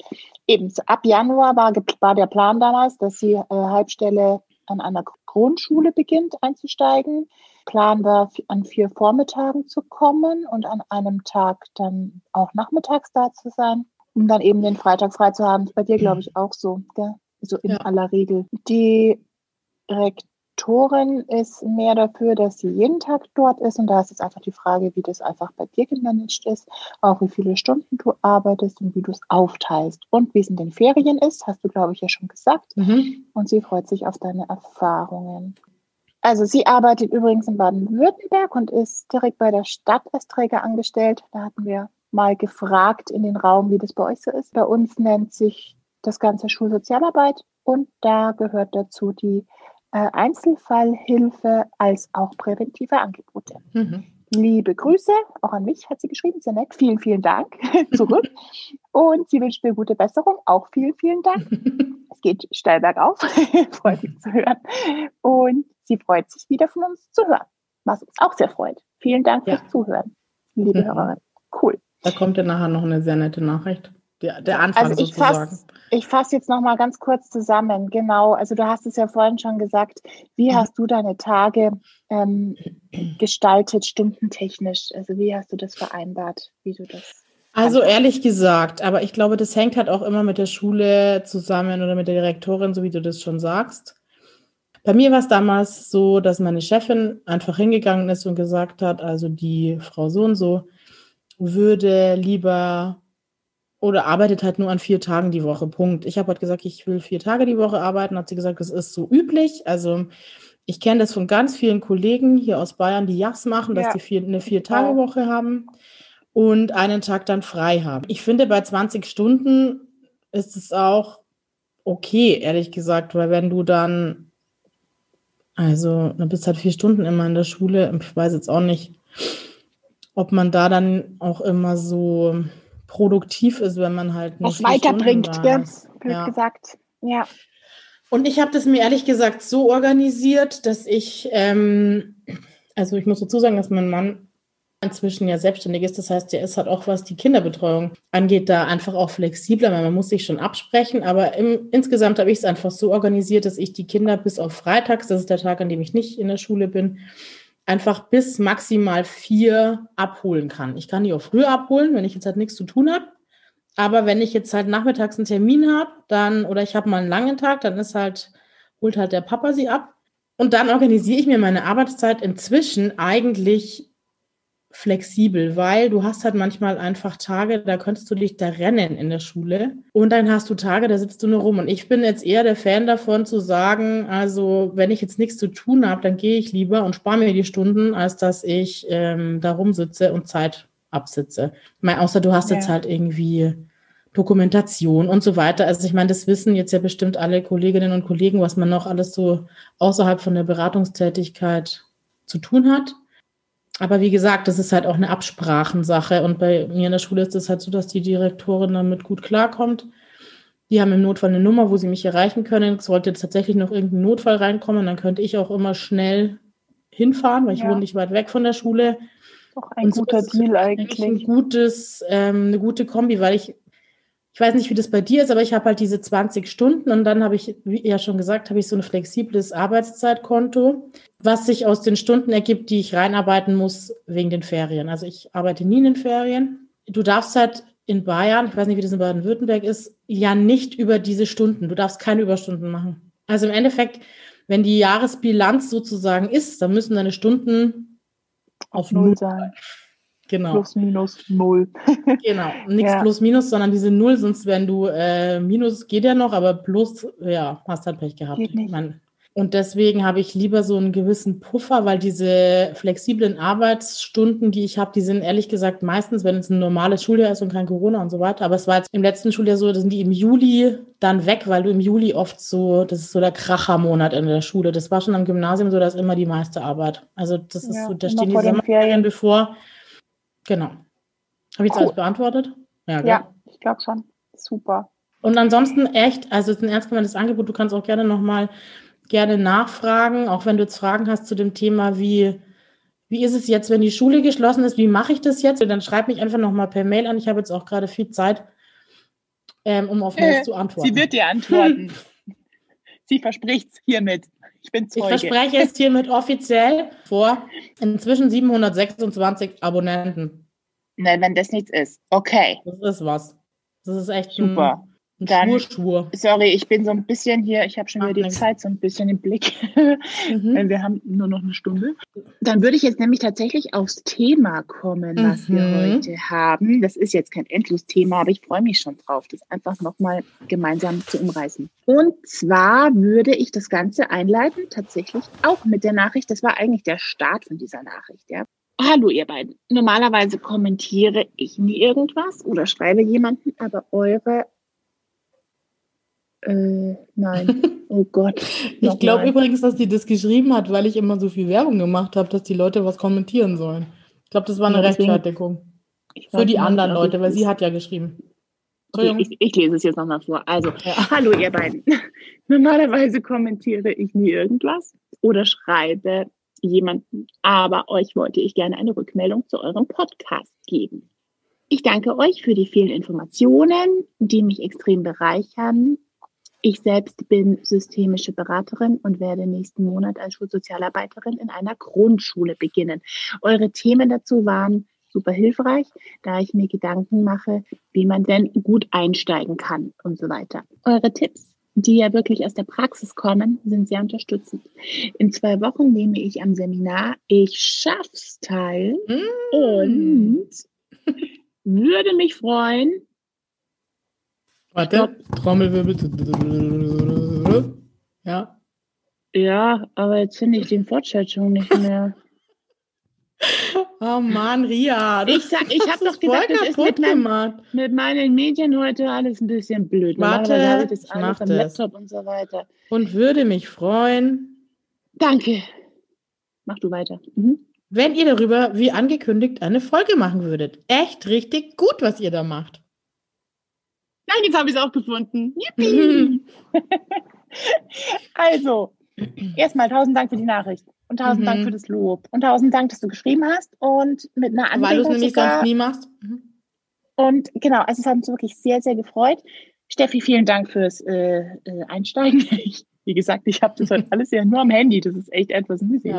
Eben ab Januar war, war der Plan damals, dass sie äh, Halbstelle an einer Grundschule beginnt einzusteigen. Plan war, an vier Vormittagen zu kommen und an einem Tag dann auch nachmittags da zu sein, um dann eben den Freitag frei zu haben. Bei dir, glaube ich, auch so, gell? so in ja. aller Regel. Die Rektorin ist mehr dafür, dass sie jeden Tag dort ist und da ist jetzt einfach die Frage, wie das einfach bei dir gemanagt ist, auch wie viele Stunden du arbeitest und wie du es aufteilst und wie es in den Ferien ist, hast du, glaube ich, ja schon gesagt. Mhm. Und sie freut sich auf deine Erfahrungen. Also sie arbeitet übrigens in Baden-Württemberg und ist direkt bei der Stadt als Träger angestellt. Da hatten wir mal gefragt in den Raum, wie das bei euch so ist. Bei uns nennt sich das Ganze Schulsozialarbeit und da gehört dazu die äh, Einzelfallhilfe als auch präventive Angebote. Mhm. Liebe Grüße, auch an mich hat sie geschrieben, sehr nett. Vielen, vielen Dank zurück. Und sie wünscht mir gute Besserung, auch vielen, vielen Dank. es geht steil bergauf, freut mich zu hören. Und sie freut sich wieder von uns zu hören, was uns auch sehr freut. Vielen Dank ja. fürs Zuhören, liebe mhm. Hörerin. Cool. Da kommt ja nachher noch eine sehr nette Nachricht. Der, der Anfang also ich sozusagen. Fass, ich fasse jetzt noch mal ganz kurz zusammen. Genau, also du hast es ja vorhin schon gesagt. Wie mhm. hast du deine Tage ähm, gestaltet, stundentechnisch? Also wie hast du das vereinbart, wie du das? Also ehrlich gesagt, aber ich glaube, das hängt halt auch immer mit der Schule zusammen oder mit der Direktorin, so wie du das schon sagst. Bei mir war es damals so, dass meine Chefin einfach hingegangen ist und gesagt hat, also die Frau so und so würde lieber oder arbeitet halt nur an vier Tagen die Woche. Punkt. Ich habe halt gesagt, ich will vier Tage die Woche arbeiten. Hat sie gesagt, das ist so üblich. Also ich kenne das von ganz vielen Kollegen hier aus Bayern, die Jachs machen, dass ja. die vier, eine Vier-Tage-Woche haben und einen Tag dann frei haben. Ich finde, bei 20 Stunden ist es auch okay, ehrlich gesagt, weil wenn du dann, also, dann bist halt vier Stunden immer in der Schule. Ich weiß jetzt auch nicht, ob man da dann auch immer so produktiv ist, wenn man halt nicht weiterbringt, gell? Ja. gesagt. Ja. Und ich habe das mir ehrlich gesagt so organisiert, dass ich, ähm, also ich muss dazu sagen, dass mein Mann inzwischen ja selbstständig ist. Das heißt, der ist halt auch, was die Kinderbetreuung angeht, da einfach auch flexibler, weil man muss sich schon absprechen. Aber im, insgesamt habe ich es einfach so organisiert, dass ich die Kinder bis auf Freitags, das ist der Tag, an dem ich nicht in der Schule bin, einfach bis maximal vier abholen kann. Ich kann die auch früher abholen, wenn ich jetzt halt nichts zu tun habe. Aber wenn ich jetzt halt nachmittags einen Termin habe, dann, oder ich habe mal einen langen Tag, dann ist halt, holt halt der Papa sie ab. Und dann organisiere ich mir meine Arbeitszeit inzwischen eigentlich flexibel, weil du hast halt manchmal einfach Tage, da könntest du dich da rennen in der Schule und dann hast du Tage, da sitzt du nur rum und ich bin jetzt eher der Fan davon zu sagen, also wenn ich jetzt nichts zu tun habe, dann gehe ich lieber und spare mir die Stunden, als dass ich ähm, da rumsitze und Zeit absitze. Ich meine, außer du hast ja. jetzt halt irgendwie Dokumentation und so weiter. Also ich meine, das wissen jetzt ja bestimmt alle Kolleginnen und Kollegen, was man noch alles so außerhalb von der Beratungstätigkeit zu tun hat. Aber wie gesagt, das ist halt auch eine Absprachensache. Und bei mir in der Schule ist es halt so, dass die Direktorin damit gut klarkommt. Die haben im Notfall eine Nummer, wo sie mich erreichen können. Sollte jetzt tatsächlich noch irgendein Notfall reinkommen, dann könnte ich auch immer schnell hinfahren, weil ich ja. wohne nicht weit weg von der Schule. Doch ein Und guter so Deal eigentlich. Ein gutes, ähm, eine gute Kombi, weil ich ich weiß nicht, wie das bei dir ist, aber ich habe halt diese 20 Stunden und dann habe ich, wie ja schon gesagt, habe ich so ein flexibles Arbeitszeitkonto, was sich aus den Stunden ergibt, die ich reinarbeiten muss wegen den Ferien. Also ich arbeite nie in den Ferien. Du darfst halt in Bayern, ich weiß nicht, wie das in Baden-Württemberg ist, ja nicht über diese Stunden. Du darfst keine Überstunden machen. Also im Endeffekt, wenn die Jahresbilanz sozusagen ist, dann müssen deine Stunden auf Null sein. Genau. Plus, minus, null. genau. Nichts ja. plus, minus, sondern diese Null, sonst wenn du äh, Minus geht ja noch, aber Plus, ja, hast halt Pech gehabt. Geht nicht. Man, und deswegen habe ich lieber so einen gewissen Puffer, weil diese flexiblen Arbeitsstunden, die ich habe, die sind ehrlich gesagt meistens, wenn es ein normales Schuljahr ist und kein Corona und so weiter. Aber es war jetzt im letzten Schuljahr so, da sind die im Juli dann weg, weil du im Juli oft so, das ist so der Krachermonat in der Schule. Das war schon am Gymnasium so, da ist immer die meiste Arbeit. Also das ist ja, so, da stehen die Sommerferien bevor. Genau. Habe ich cool. alles beantwortet? Ja, ja ich glaube schon. Super. Und ansonsten echt, also es ist ein ernst gemeintes Angebot. Du kannst auch gerne nochmal gerne nachfragen, auch wenn du jetzt Fragen hast zu dem Thema, wie, wie ist es jetzt, wenn die Schule geschlossen ist, wie mache ich das jetzt? Dann schreib mich einfach nochmal per Mail an. Ich habe jetzt auch gerade viel Zeit, ähm, um auf Mails äh, zu antworten. Sie wird dir antworten. Sie verspricht es hiermit. Ich bin Zeuge. Ich verspreche es hiermit offiziell vor inzwischen 726 Abonnenten. Nein, wenn das nichts ist. Okay. Das ist was. Das ist echt super. Ein, dann, Schwur, Schwur. Sorry, ich bin so ein bisschen hier, ich habe schon wieder die nichts. Zeit so ein bisschen im Blick. Mhm. Wir haben nur noch eine Stunde. Dann würde ich jetzt nämlich tatsächlich aufs Thema kommen, was mhm. wir heute haben. Das ist jetzt kein Endlos-Thema, aber ich freue mich schon drauf, das einfach nochmal gemeinsam zu umreißen. Und zwar würde ich das Ganze einleiten, tatsächlich auch mit der Nachricht. Das war eigentlich der Start von dieser Nachricht, ja. Hallo ihr beiden. Normalerweise kommentiere ich nie irgendwas oder schreibe jemanden, aber eure Äh, nein. Oh Gott. ich glaube übrigens, dass die das geschrieben hat, weil ich immer so viel Werbung gemacht habe, dass die Leute was kommentieren sollen. Ich glaube, das war eine ja, Rechtfertigung. Für die anderen Leute, weil sie hat ja geschrieben. Okay, ich, ich, lese es jetzt nochmal vor. Also, ja. hallo ihr beiden. Normalerweise kommentiere ich nie irgendwas oder schreibe jemanden, aber euch wollte ich gerne eine Rückmeldung zu eurem Podcast geben. Ich danke euch für die vielen Informationen, die mich extrem bereichern. Ich selbst bin systemische Beraterin und werde nächsten Monat als Schulsozialarbeiterin in einer Grundschule beginnen. Eure Themen dazu waren super hilfreich, da ich mir Gedanken mache, wie man denn gut einsteigen kann und so weiter. Eure Tipps, die ja wirklich aus der Praxis kommen, sind sehr unterstützend. In zwei Wochen nehme ich am Seminar Ich schaff's teil mm. und würde mich freuen. Warte, Trommelwirbel. Ja. Ja, aber jetzt finde ich die Fortschreibung nicht mehr. Oh Mann, Ria. Ich, sag, ich habe doch gedacht, das ist mit, mein, mit, meinen Medien heute alles ein bisschen blöd. Warte, habe ich das alles am Laptop und so weiter. Und würde mich freuen. Danke. Mach du weiter. Mhm. Wenn ihr darüber, wie angekündigt, eine Folge machen würdet. Echt richtig gut, was ihr da macht. Nein, jetzt habe ich es auch gefunden. Yippie! also, erstmal tausend Dank für die Nachricht. Und tausend mhm. Dank für das Lob. Und tausend Dank, dass du geschrieben hast und mit einer Anregung Weil du es nämlich sonst nie machst. Mhm. Und genau, also es hat uns wirklich sehr, sehr gefreut. Steffi, vielen Dank fürs äh, äh, Einsteigen. Ich, wie gesagt, ich habe das heute alles ja nur am Handy. Das ist echt etwas mühselig.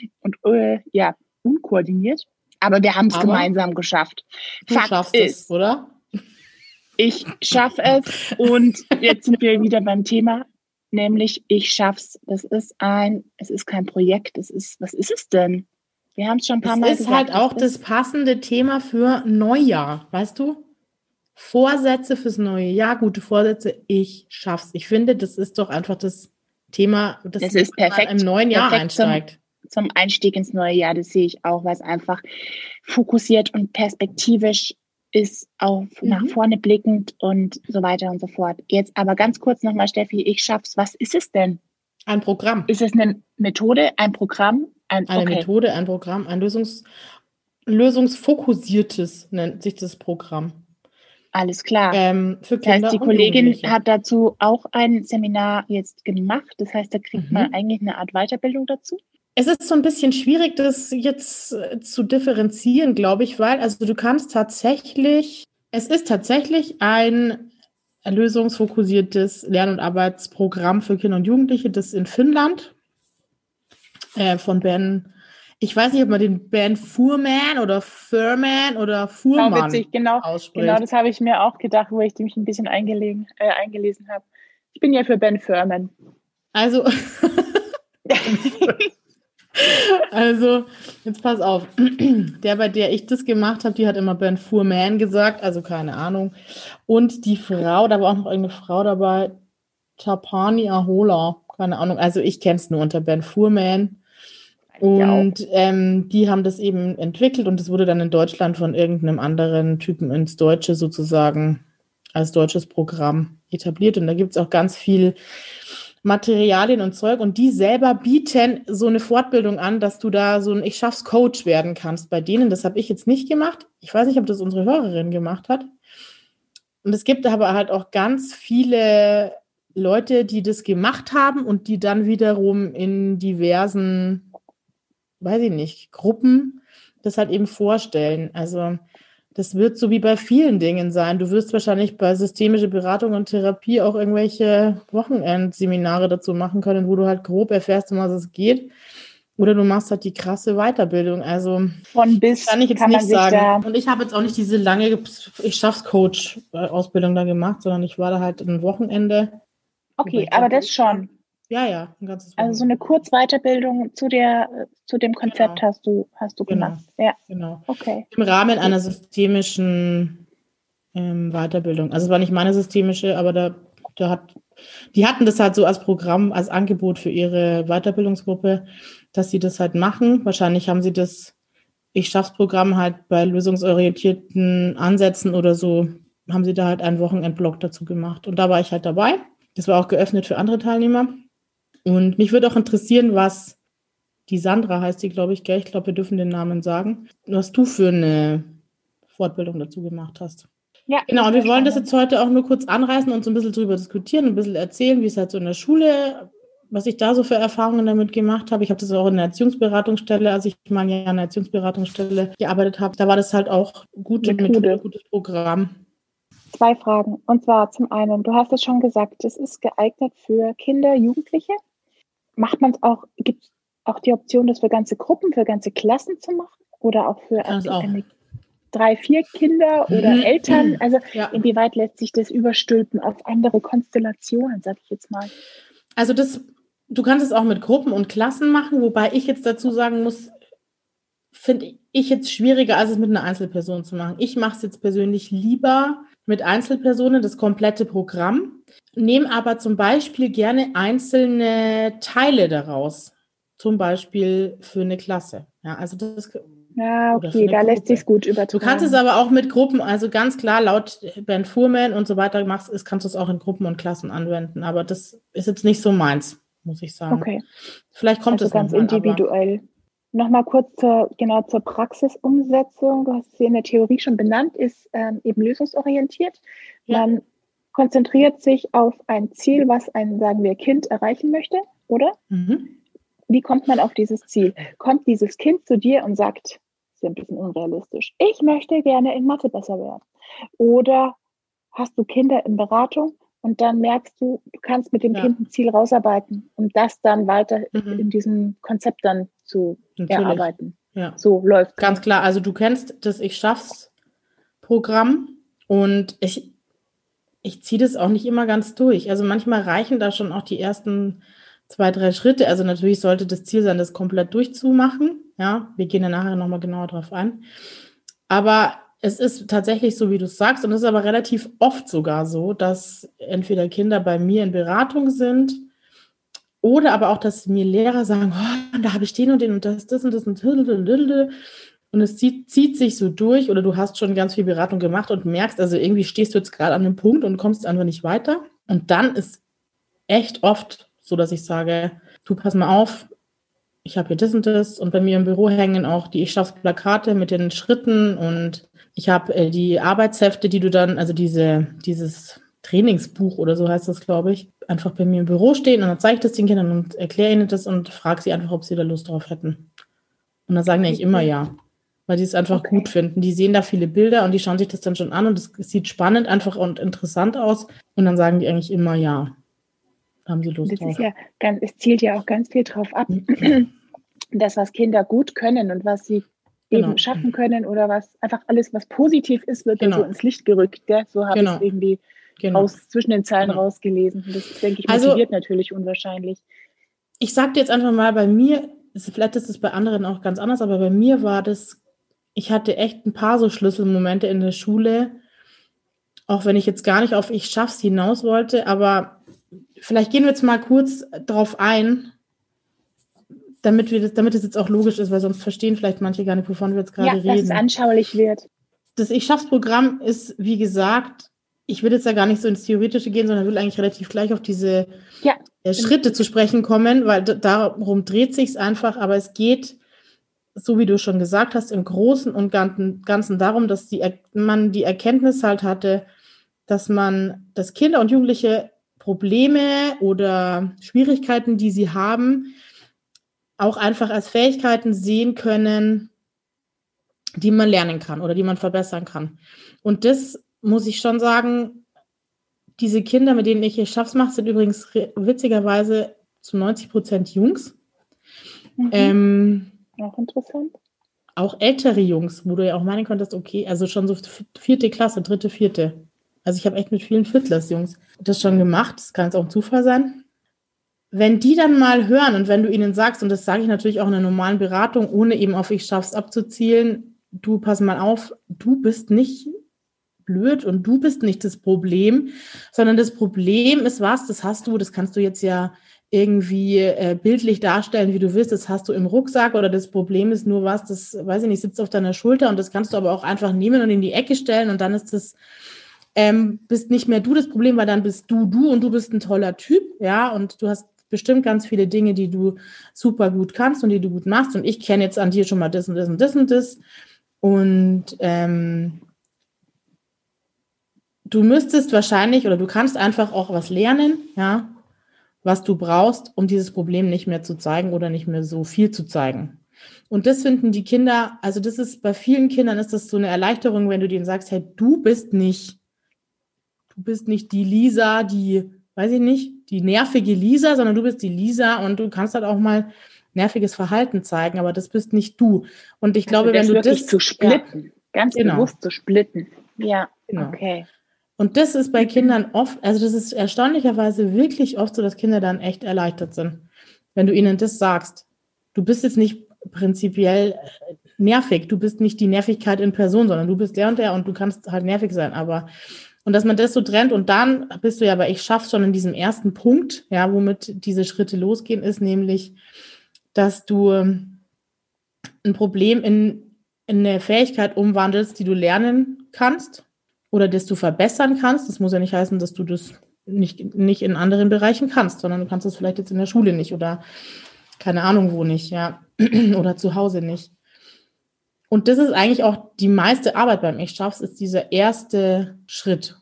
Ja. Und äh, ja, unkoordiniert. Aber wir haben es gemeinsam geschafft. Du Fakt schaffst ist, es, oder? Ich schaffe es. Und jetzt sind wir wieder beim Thema nämlich ich schaff's. Das ist ein, es ist kein Projekt, es ist, was ist es denn? Wir haben es schon ein paar es Mal gesagt. Es ist halt auch das passende Thema für Neujahr, weißt du? Vorsätze fürs neue Jahr, gute Vorsätze, ich schaff's. Ich finde, das ist doch einfach das Thema, das, das ist perfekt, im neuen Jahr einsteigt. Zum, zum Einstieg ins neue Jahr, das sehe ich auch, weil es einfach fokussiert und perspektivisch ist auch mhm. nach vorne blickend und so weiter und so fort. Jetzt aber ganz kurz nochmal, Steffi, ich schaff's. Was ist es denn? Ein Programm. Ist es eine Methode, ein Programm? Ein, eine okay. Methode, ein Programm, ein Lösungs, lösungsfokussiertes nennt sich das Programm. Alles klar. Ähm, für Kinder das heißt, die Kollegin hat dazu auch ein Seminar jetzt gemacht. Das heißt, da kriegt mhm. man eigentlich eine Art Weiterbildung dazu. Es ist so ein bisschen schwierig, das jetzt äh, zu differenzieren, glaube ich, weil also du kannst tatsächlich, es ist tatsächlich ein lösungsfokussiertes Lern- und Arbeitsprogramm für Kinder und Jugendliche, das in Finnland äh, von Ben, ich weiß nicht, ob man den Ben Fuhrman oder Furman oder Fuhrmann genau, witzig, genau, ausspricht. Genau, das habe ich mir auch gedacht, wo ich mich ein bisschen eingelegen, äh, eingelesen habe. Ich bin ja für Ben Furman. Also Also, jetzt pass auf. Der, bei der ich das gemacht habe, die hat immer Ben Fuhrman gesagt, also keine Ahnung. Und die Frau, da war auch noch irgendeine Frau dabei, Tapani Ahola, keine Ahnung. Also ich kenne es nur unter Ben Fuhrman. Und ähm, die haben das eben entwickelt und es wurde dann in Deutschland von irgendeinem anderen Typen ins Deutsche sozusagen als deutsches Programm etabliert. Und da gibt es auch ganz viel Materialien und Zeug und die selber bieten so eine Fortbildung an, dass du da so ein Ich schaff's Coach werden kannst bei denen. Das habe ich jetzt nicht gemacht. Ich weiß nicht, ob das unsere Hörerin gemacht hat. Und es gibt aber halt auch ganz viele Leute, die das gemacht haben und die dann wiederum in diversen, weiß ich nicht, Gruppen das halt eben vorstellen. Also das wird so wie bei vielen Dingen sein. Du wirst wahrscheinlich bei systemische Beratung und Therapie auch irgendwelche Wochenendseminare dazu machen können, wo du halt grob erfährst, um was es geht. Oder du machst halt die krasse Weiterbildung. Also von bis kann ich jetzt kann nicht sagen. Und ich habe jetzt auch nicht diese lange Ich schaff's Coach Ausbildung da gemacht, sondern ich war da halt ein Wochenende. Okay, aber das schon. Ja, ja, ein ganzes Also so eine Kurzweiterbildung zu der, zu dem Konzept genau. hast du, hast du genau. gemacht. Ja. Genau. Okay. Im Rahmen einer systemischen ähm, Weiterbildung. Also es war nicht meine systemische, aber da, da hat, die hatten das halt so als Programm, als Angebot für ihre Weiterbildungsgruppe, dass sie das halt machen. Wahrscheinlich haben sie das Ich schaff's Programm halt bei lösungsorientierten Ansätzen oder so, haben sie da halt einen Wochenendblock dazu gemacht. Und da war ich halt dabei. Das war auch geöffnet für andere Teilnehmer. Und mich würde auch interessieren, was die Sandra heißt die, glaube ich, gell? Ich glaube, wir dürfen den Namen sagen. Was du für eine Fortbildung dazu gemacht hast. Ja, genau, und wir wollen das jetzt heute auch nur kurz anreißen und so ein bisschen drüber diskutieren, ein bisschen erzählen, wie es halt so in der Schule, was ich da so für Erfahrungen damit gemacht habe. Ich habe das auch in der Erziehungsberatungsstelle, als ich mal ja in der Erziehungsberatungsstelle gearbeitet habe, da war das halt auch gute Methode, Methode gutes Programm. Zwei Fragen. Und zwar zum einen, du hast es schon gesagt, es ist geeignet für Kinder, Jugendliche. Macht man es auch, gibt es auch die Option, das für ganze Gruppen, für ganze Klassen zu machen? Oder auch für eine, eine drei, vier Kinder oder mhm. Eltern? Also ja. inwieweit lässt sich das überstülpen auf andere Konstellationen, sag ich jetzt mal? Also das, du kannst es auch mit Gruppen und Klassen machen, wobei ich jetzt dazu sagen muss, finde ich jetzt schwieriger, als es mit einer Einzelperson zu machen. Ich mache es jetzt persönlich lieber mit Einzelpersonen, das komplette Programm, nehme aber zum Beispiel gerne einzelne Teile daraus, zum Beispiel für eine Klasse. Ja, also das ja, okay, da lässt sich gut übertragen. Du kannst es aber auch mit Gruppen, also ganz klar, laut Ben Fuhrman und so weiter machst, ist, kannst du es auch in Gruppen und Klassen anwenden. Aber das ist jetzt nicht so meins, muss ich sagen. Okay. Vielleicht kommt also es ganz mal, individuell. Nochmal kurz zur, genau zur Praxisumsetzung. Du hast sie in der Theorie schon benannt, ist ähm, eben lösungsorientiert. Ja. Man konzentriert sich auf ein Ziel, was ein, sagen wir, Kind erreichen möchte, oder? Mhm. Wie kommt man auf dieses Ziel? Kommt dieses Kind zu dir und sagt, ist ja ein bisschen unrealistisch, ich möchte gerne in Mathe besser werden? Oder hast du Kinder in Beratung und dann merkst du, du kannst mit dem ja. Kind ein Ziel rausarbeiten, um das dann weiter mhm. in diesem Konzept dann zu Natürlich. erarbeiten. Ja. So läuft. Ganz klar. Also du kennst das Ich schaff's Programm und ich, ich ziehe das auch nicht immer ganz durch. Also manchmal reichen da schon auch die ersten zwei, drei Schritte. Also natürlich sollte das Ziel sein, das komplett durchzumachen. Ja, wir gehen ja nachher nochmal genauer drauf ein. Aber es ist tatsächlich so, wie du sagst, und es ist aber relativ oft sogar so, dass entweder Kinder bei mir in Beratung sind oder aber auch, dass mir Lehrer sagen, oh, da habe ich den und den und das, das und das und und es zieht, zieht sich so durch oder du hast schon ganz viel Beratung gemacht und merkst, also irgendwie stehst du jetzt gerade an einem Punkt und kommst einfach nicht weiter. Und dann ist echt oft so dass ich sage, du pass mal auf, ich habe hier das und das und bei mir im Büro hängen auch die Ich schaff's Plakate mit den Schritten und ich habe äh, die Arbeitshefte, die du dann, also diese, dieses Trainingsbuch oder so heißt das, glaube ich, einfach bei mir im Büro stehen und dann zeige ich das den Kindern und erkläre ihnen das und frage sie einfach, ob sie da Lust drauf hätten. Und dann sagen die eigentlich immer ja, weil die es einfach okay. gut finden. Die sehen da viele Bilder und die schauen sich das dann schon an und es sieht spannend einfach und interessant aus und dann sagen die eigentlich immer ja haben sie Lust das drauf. Ist ja ganz, es zielt ja auch ganz viel drauf ab, das, was Kinder gut können und was sie genau. eben schaffen können oder was einfach alles, was positiv ist, wird genau. so ins Licht gerückt. Gell? So habe genau. ich es irgendwie genau. raus, zwischen den Zeilen genau. rausgelesen. Das, denke ich, also motiviert also, natürlich unwahrscheinlich. Ich sage dir jetzt einfach mal, bei mir, vielleicht ist es bei anderen auch ganz anders, aber bei mir war das, ich hatte echt ein paar so Schlüsselmomente in der Schule, auch wenn ich jetzt gar nicht auf ich schaff's hinaus wollte, aber vielleicht gehen wir jetzt mal kurz darauf ein, damit wir das, damit es jetzt auch logisch ist, weil sonst verstehen vielleicht manche gar nicht, wovon wir jetzt gerade ja, reden. Dass es anschaulich wird. Das Ich schaff's Programm ist, wie gesagt, ich will jetzt da gar nicht so ins Theoretische gehen, sondern will eigentlich relativ gleich auf diese ja. äh, Schritte zu sprechen kommen, weil darum dreht sich es einfach, aber es geht, so wie du schon gesagt hast, im Großen und Ganzen darum, dass die, man die Erkenntnis halt hatte, dass man, dass Kinder und Jugendliche Probleme oder Schwierigkeiten, die sie haben, auch einfach als Fähigkeiten sehen können, die man lernen kann oder die man verbessern kann. Und das muss ich schon sagen, diese Kinder, mit denen ich hier Schaffs mache, sind übrigens witzigerweise zu 90 Prozent Jungs. Mhm. Ähm, auch interessant. Auch ältere Jungs, wo du ja auch meinen könntest, okay, also schon so vierte Klasse, dritte, vierte. Also ich habe echt mit vielen Viertlers-Jungs das schon gemacht. Das kann jetzt auch ein Zufall sein. Wenn die dann mal hören und wenn du ihnen sagst, und das sage ich natürlich auch in einer normalen Beratung, ohne eben auf ich schaff's abzuzielen, du pass mal auf, du bist nicht blöd und du bist nicht das Problem, sondern das Problem ist was, das hast du, das kannst du jetzt ja irgendwie äh, bildlich darstellen, wie du willst, das hast du im Rucksack oder das Problem ist nur was, das, weiß ich nicht, sitzt auf deiner Schulter und das kannst du aber auch einfach nehmen und in die Ecke stellen und dann ist das ähm, bist nicht mehr du das Problem, weil dann bist du du und du bist ein toller Typ, ja, und du hast bestimmt ganz viele Dinge, die du super gut kannst und die du gut machst. Und ich kenne jetzt an dir schon mal das und das und das und das. Und ähm, du müsstest wahrscheinlich oder du kannst einfach auch was lernen, ja, was du brauchst, um dieses Problem nicht mehr zu zeigen oder nicht mehr so viel zu zeigen. Und das finden die Kinder, also das ist bei vielen Kindern ist das so eine Erleichterung, wenn du denen sagst, hey, du bist nicht, du bist nicht die Lisa, die, weiß ich nicht, die nervige Lisa, sondern du bist die Lisa und du kannst halt auch mal nerviges Verhalten zeigen, aber das bist nicht du. Und ich also glaube, wenn du das zu splitten, ja, ganz genau. bewusst zu splitten. Ja, genau. okay. Und das ist bei Kindern oft, also das ist erstaunlicherweise wirklich oft so, dass Kinder dann echt erleichtert sind, wenn du ihnen das sagst. Du bist jetzt nicht prinzipiell äh, nervig, du bist nicht die Nervigkeit in Person, sondern du bist der und der und du kannst halt nervig sein, aber und dass man das so trennt und dann bist du ja, aber ich schaff's schon in diesem ersten Punkt, ja, womit diese Schritte losgehen, ist nämlich, dass du ähm, ein Problem in, in eine Fähigkeit umwandelst, die du lernen kannst oder das du verbessern kannst. Das muss ja nicht heißen, dass du das nicht, nicht in anderen Bereichen kannst, sondern du kannst es vielleicht jetzt in der Schule nicht oder keine Ahnung wo nicht, ja, oder zu Hause nicht. Und das ist eigentlich auch die meiste Arbeit beim Ich schaff's, ist dieser erste Schritt,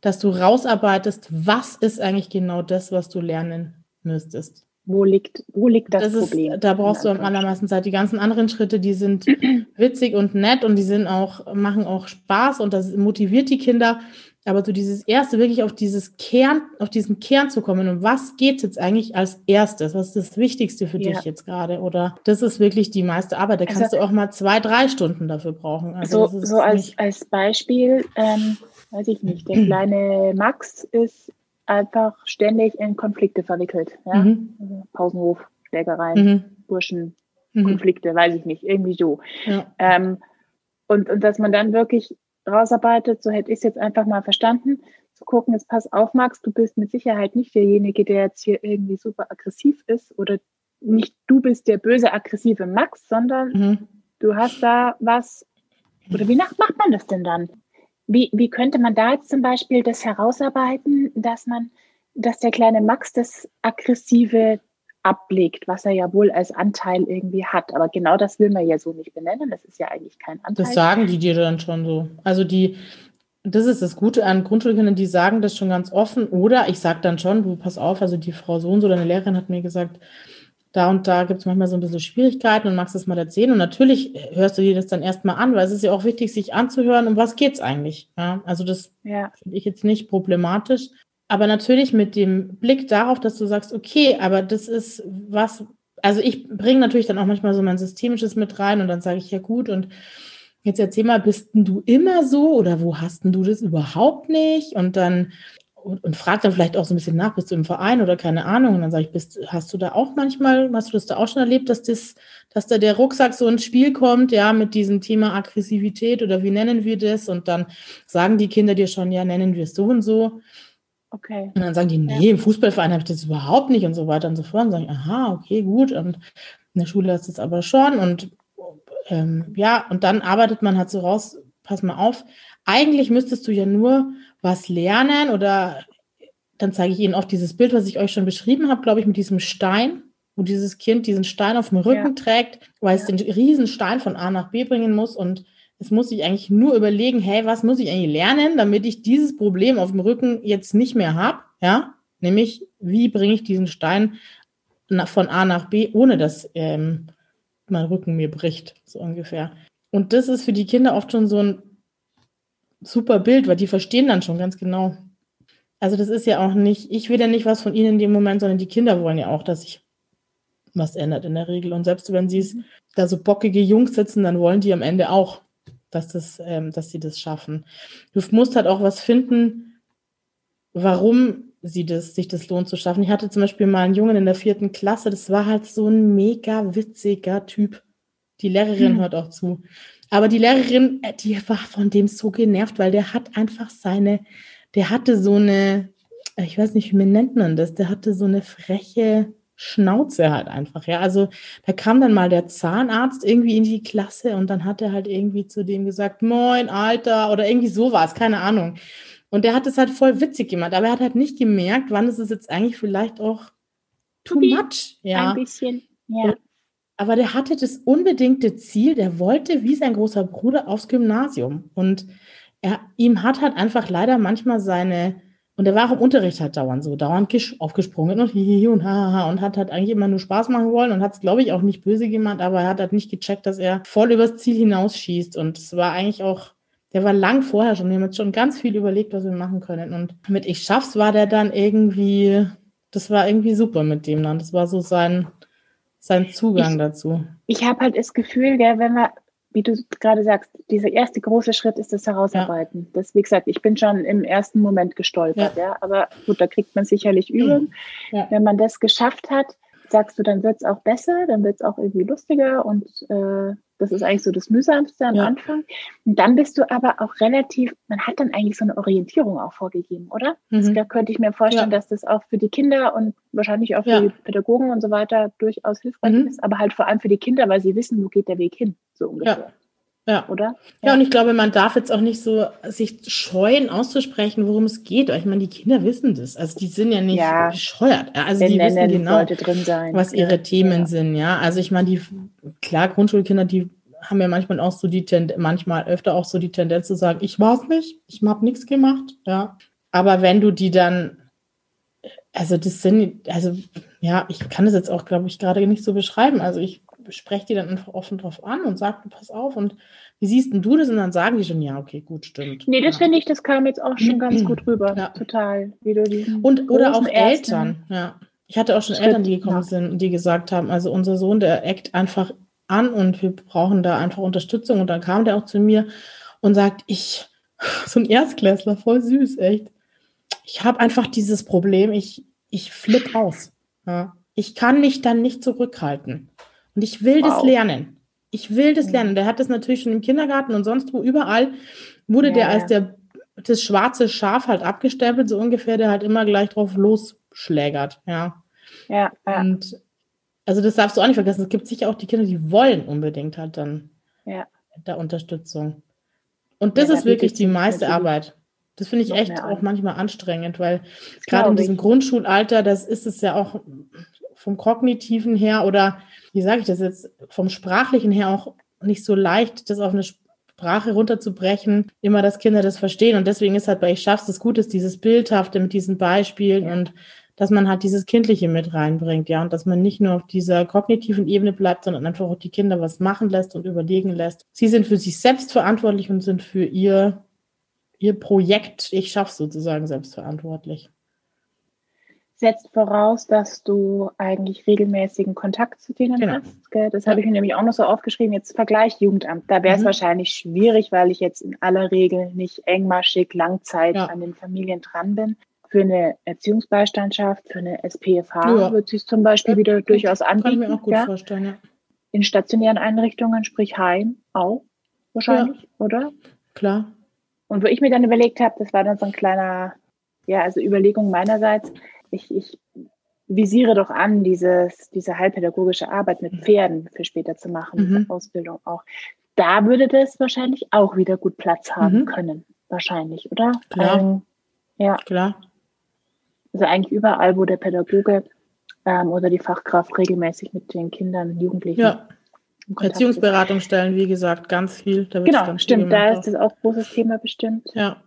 dass du rausarbeitest, was ist eigentlich genau das, was du lernen müsstest. Wo liegt, wo liegt das, das Problem? Ist, da brauchst du am allermeisten Zeit. Die ganzen anderen Schritte, die sind witzig und nett und die sind auch, machen auch Spaß und das motiviert die Kinder. Aber so dieses erste, wirklich auf dieses Kern, auf diesen Kern zu kommen. Und was geht jetzt eigentlich als erstes? Was ist das Wichtigste für ja. dich jetzt gerade? Oder das ist wirklich die meiste Arbeit. Da kannst also, du auch mal zwei, drei Stunden dafür brauchen. Also so, so als, als Beispiel, ähm, weiß ich nicht, der kleine Max ist einfach ständig in Konflikte verwickelt. Ja? Mhm. Also Pausenhof, Schlägereien, mhm. Burschen, mhm. Konflikte, weiß ich nicht, irgendwie so. Ja. Ähm, und, und dass man dann wirklich rausarbeitet, so hätte ich es jetzt einfach mal verstanden, zu gucken, jetzt pass auf, Max, du bist mit Sicherheit nicht derjenige, der jetzt hier irgendwie super aggressiv ist oder nicht du bist der böse, aggressive Max, sondern mhm. du hast da was, oder wie macht man das denn dann? Wie, wie könnte man da jetzt zum Beispiel das herausarbeiten, dass man, dass der kleine Max das aggressive ablegt, was er ja wohl als Anteil irgendwie hat. Aber genau das will man ja so nicht benennen. Das ist ja eigentlich kein Anteil. Das sagen die dir dann schon so. Also die, das ist das Gute an Grundschulkindern, die sagen das schon ganz offen. Oder ich sage dann schon, du pass auf, also die Frau so und so, deine Lehrerin hat mir gesagt, da und da gibt es manchmal so ein bisschen Schwierigkeiten und magst das mal erzählen. Und natürlich hörst du dir das dann erstmal an, weil es ist ja auch wichtig, sich anzuhören, um was geht es eigentlich. Ja? Also das ja. finde ich jetzt nicht problematisch. Aber natürlich mit dem Blick darauf, dass du sagst, okay, aber das ist was, also ich bringe natürlich dann auch manchmal so mein Systemisches mit rein und dann sage ich, ja gut, und jetzt erzähl mal, bist denn du immer so oder wo hast denn du das überhaupt nicht? Und dann und, und frag dann vielleicht auch so ein bisschen nach, bist du im Verein oder keine Ahnung? Und dann sage ich, bist, hast du da auch manchmal, hast du das da auch schon erlebt, dass das, dass da der Rucksack so ins Spiel kommt, ja, mit diesem Thema Aggressivität oder wie nennen wir das? Und dann sagen die Kinder dir schon, ja, nennen wir es so und so. Okay. Und dann sagen die, nee, ja. im Fußballverein habe ich das überhaupt nicht und so weiter und so fort. Und sagen, aha, okay, gut. Und in der Schule ist es aber schon. Und ähm, ja, und dann arbeitet man halt so raus, pass mal auf, eigentlich müsstest du ja nur was lernen oder dann zeige ich Ihnen auch dieses Bild, was ich euch schon beschrieben habe, glaube ich, mit diesem Stein, wo dieses Kind diesen Stein auf dem Rücken ja. trägt, weil es den riesen Stein von A nach B bringen muss und es muss sich eigentlich nur überlegen, hey, was muss ich eigentlich lernen, damit ich dieses Problem auf dem Rücken jetzt nicht mehr habe, ja, nämlich wie bringe ich diesen Stein von A nach B, ohne dass ähm, mein Rücken mir bricht, so ungefähr. Und das ist für die Kinder oft schon so ein super Bild, weil die verstehen dann schon ganz genau. Also das ist ja auch nicht, ich will ja nicht was von ihnen in dem Moment, sondern die Kinder wollen ja auch, dass sich was ändert in der Regel. Und selbst wenn sie es mhm. da so bockige Jungs sitzen, dann wollen die am Ende auch, dass, das, ähm, dass sie das schaffen. Du musst halt auch was finden, warum sie das, sich das lohnt zu schaffen. Ich hatte zum Beispiel mal einen Jungen in der vierten Klasse, das war halt so ein mega witziger Typ. Die Lehrerin mhm. hört auch zu. Aber die Lehrerin, äh, die war von dem so genervt, weil der hat einfach seine, der hatte so eine, äh, ich weiß nicht, wie nennt man das, der hatte so eine freche Schnauze halt einfach, ja. Also da kam dann mal der Zahnarzt irgendwie in die Klasse und dann hat er halt irgendwie zu dem gesagt, moin, Alter, oder irgendwie sowas, keine Ahnung. Und der hat es halt voll witzig gemacht, aber er hat halt nicht gemerkt, wann ist es jetzt eigentlich vielleicht auch too much. Ja. Ein bisschen, ja. aber der hatte das unbedingte Ziel, der wollte wie sein großer Bruder aufs Gymnasium. Und er, ihm hat halt einfach leider manchmal seine, und er war auch im Unterricht halt dauernd so, dauernd aufgesprungen und hihihi und hahaha und hat halt eigentlich immer nur Spaß machen wollen und hat es, glaube ich, auch nicht böse gemacht, aber er hat halt nicht gecheckt, dass er voll übers Ziel hinausschießt. Und es war eigentlich auch, der war lang vorher schon, wir haben jetzt schon ganz viel überlegt, was wir machen können. Und mit Ich schaff's war der dann irgendwie, das war irgendwie super mit dem dann. Das war so sein, sein Zugang ich, dazu. Ich habe halt das Gefühl, gell, wenn wir wie du gerade sagst, dieser erste große Schritt ist das Herausarbeiten. Ja. Das, wie gesagt, ich bin schon im ersten Moment gestolpert, ja. ja. Aber gut, da kriegt man sicherlich Übung. Ja. Wenn man das geschafft hat, sagst du, dann wird es auch besser, dann wird es auch irgendwie lustiger und äh, das ist eigentlich so das Mühsamste am ja. Anfang. Und dann bist du aber auch relativ, man hat dann eigentlich so eine Orientierung auch vorgegeben, oder? Mhm. Da könnte ich mir vorstellen, ja. dass das auch für die Kinder und wahrscheinlich auch für ja. die Pädagogen und so weiter durchaus hilfreich mhm. ist, aber halt vor allem für die Kinder, weil sie wissen, wo geht der Weg hin, so ungefähr. Ja. Oder? Ja. ja, und ich glaube, man darf jetzt auch nicht so sich scheuen, auszusprechen, worum es geht. Ich meine, die Kinder wissen das. Also die sind ja nicht ja. bescheuert. Also die wissen genau, was ihre ja. Themen sind. Ja, also ich meine, die, klar, Grundschulkinder, die haben ja manchmal auch so die Tendenz, manchmal öfter auch so die Tendenz zu sagen, ich war's nicht, ich habe nichts gemacht. Ja, aber wenn du die dann also das sind, also ja, ich kann das jetzt auch, glaube ich, gerade nicht so beschreiben. Also ich spreche die dann einfach offen drauf an und sage, pass auf und wie siehst denn du das? Und dann sagen die schon, ja, okay, gut, stimmt. Nee, das ja. finde ich, das kam jetzt auch schon ganz gut rüber. Ja. Total. Wie du und oder auch Eltern, ja. Ich hatte auch schon Schritt, Eltern, die gekommen ja. sind und die gesagt haben, also unser Sohn, der eckt einfach an und wir brauchen da einfach Unterstützung. Und dann kam der auch zu mir und sagt, ich, so ein Erstklässler, voll süß, echt. Ich habe einfach dieses Problem, ich, ich flipp aus. Ja. Ich kann mich dann nicht zurückhalten. Und ich will wow. das lernen. Ich will das lernen. Der hat das natürlich schon im Kindergarten und sonst wo überall wurde ja, der als der das schwarze Schaf halt abgestempelt, so ungefähr, der halt immer gleich drauf losschlägert, ja. Ja, ja. Und also das darfst du auch nicht vergessen. Es gibt sicher auch die Kinder, die wollen unbedingt halt dann ja. da Unterstützung. Und das ja, ist wirklich die meiste Arbeit. Das finde ich echt auch manchmal anstrengend, weil gerade in diesem Grundschulalter, das ist es ja auch vom kognitiven her oder wie sage ich das jetzt, vom sprachlichen her auch nicht so leicht, das auf eine Sprache runterzubrechen, immer, dass Kinder das verstehen. Und deswegen ist halt bei Ich schaff's das Gute, dieses Bildhafte mit diesen Beispielen ja. und dass man halt dieses Kindliche mit reinbringt, ja, und dass man nicht nur auf dieser kognitiven Ebene bleibt, sondern einfach auch die Kinder was machen lässt und überlegen lässt. Sie sind für sich selbst verantwortlich und sind für ihr, ihr Projekt, ich schaff's sozusagen selbstverantwortlich setzt voraus, dass du eigentlich regelmäßigen Kontakt zu denen genau. hast. Gell? Das ja. habe ich mir nämlich auch noch so aufgeschrieben. Jetzt Vergleich Jugendamt. Da wäre es mhm. wahrscheinlich schwierig, weil ich jetzt in aller Regel nicht engmaschig Langzeit ja. an den Familien dran bin. Für eine Erziehungsbeistandschaft, für eine SPFH ja. wird sich zum Beispiel wieder gut. durchaus anbieten. Kann ich mir auch gut vorstellen, ja. In stationären Einrichtungen, sprich Heim, auch wahrscheinlich, oder? Klar. Und wo ich mir dann überlegt habe, das war dann so ein kleiner, ja, also Überlegung meinerseits, ich, ich visiere doch an, dieses, diese heilpädagogische Arbeit mit Pferden für später zu machen, mhm. Ausbildung auch. Da würde das wahrscheinlich auch wieder gut Platz haben mhm. können, wahrscheinlich, oder? Klar. Ähm, ja. Klar. Also eigentlich überall, wo der Pädagoge ähm, oder die Fachkraft regelmäßig mit den Kindern, Jugendlichen. Ja. Erziehungsberatungsstellen, wie gesagt, ganz viel. genau, ganz stimmt. Da ist das auch ein großes Thema bestimmt. Ja.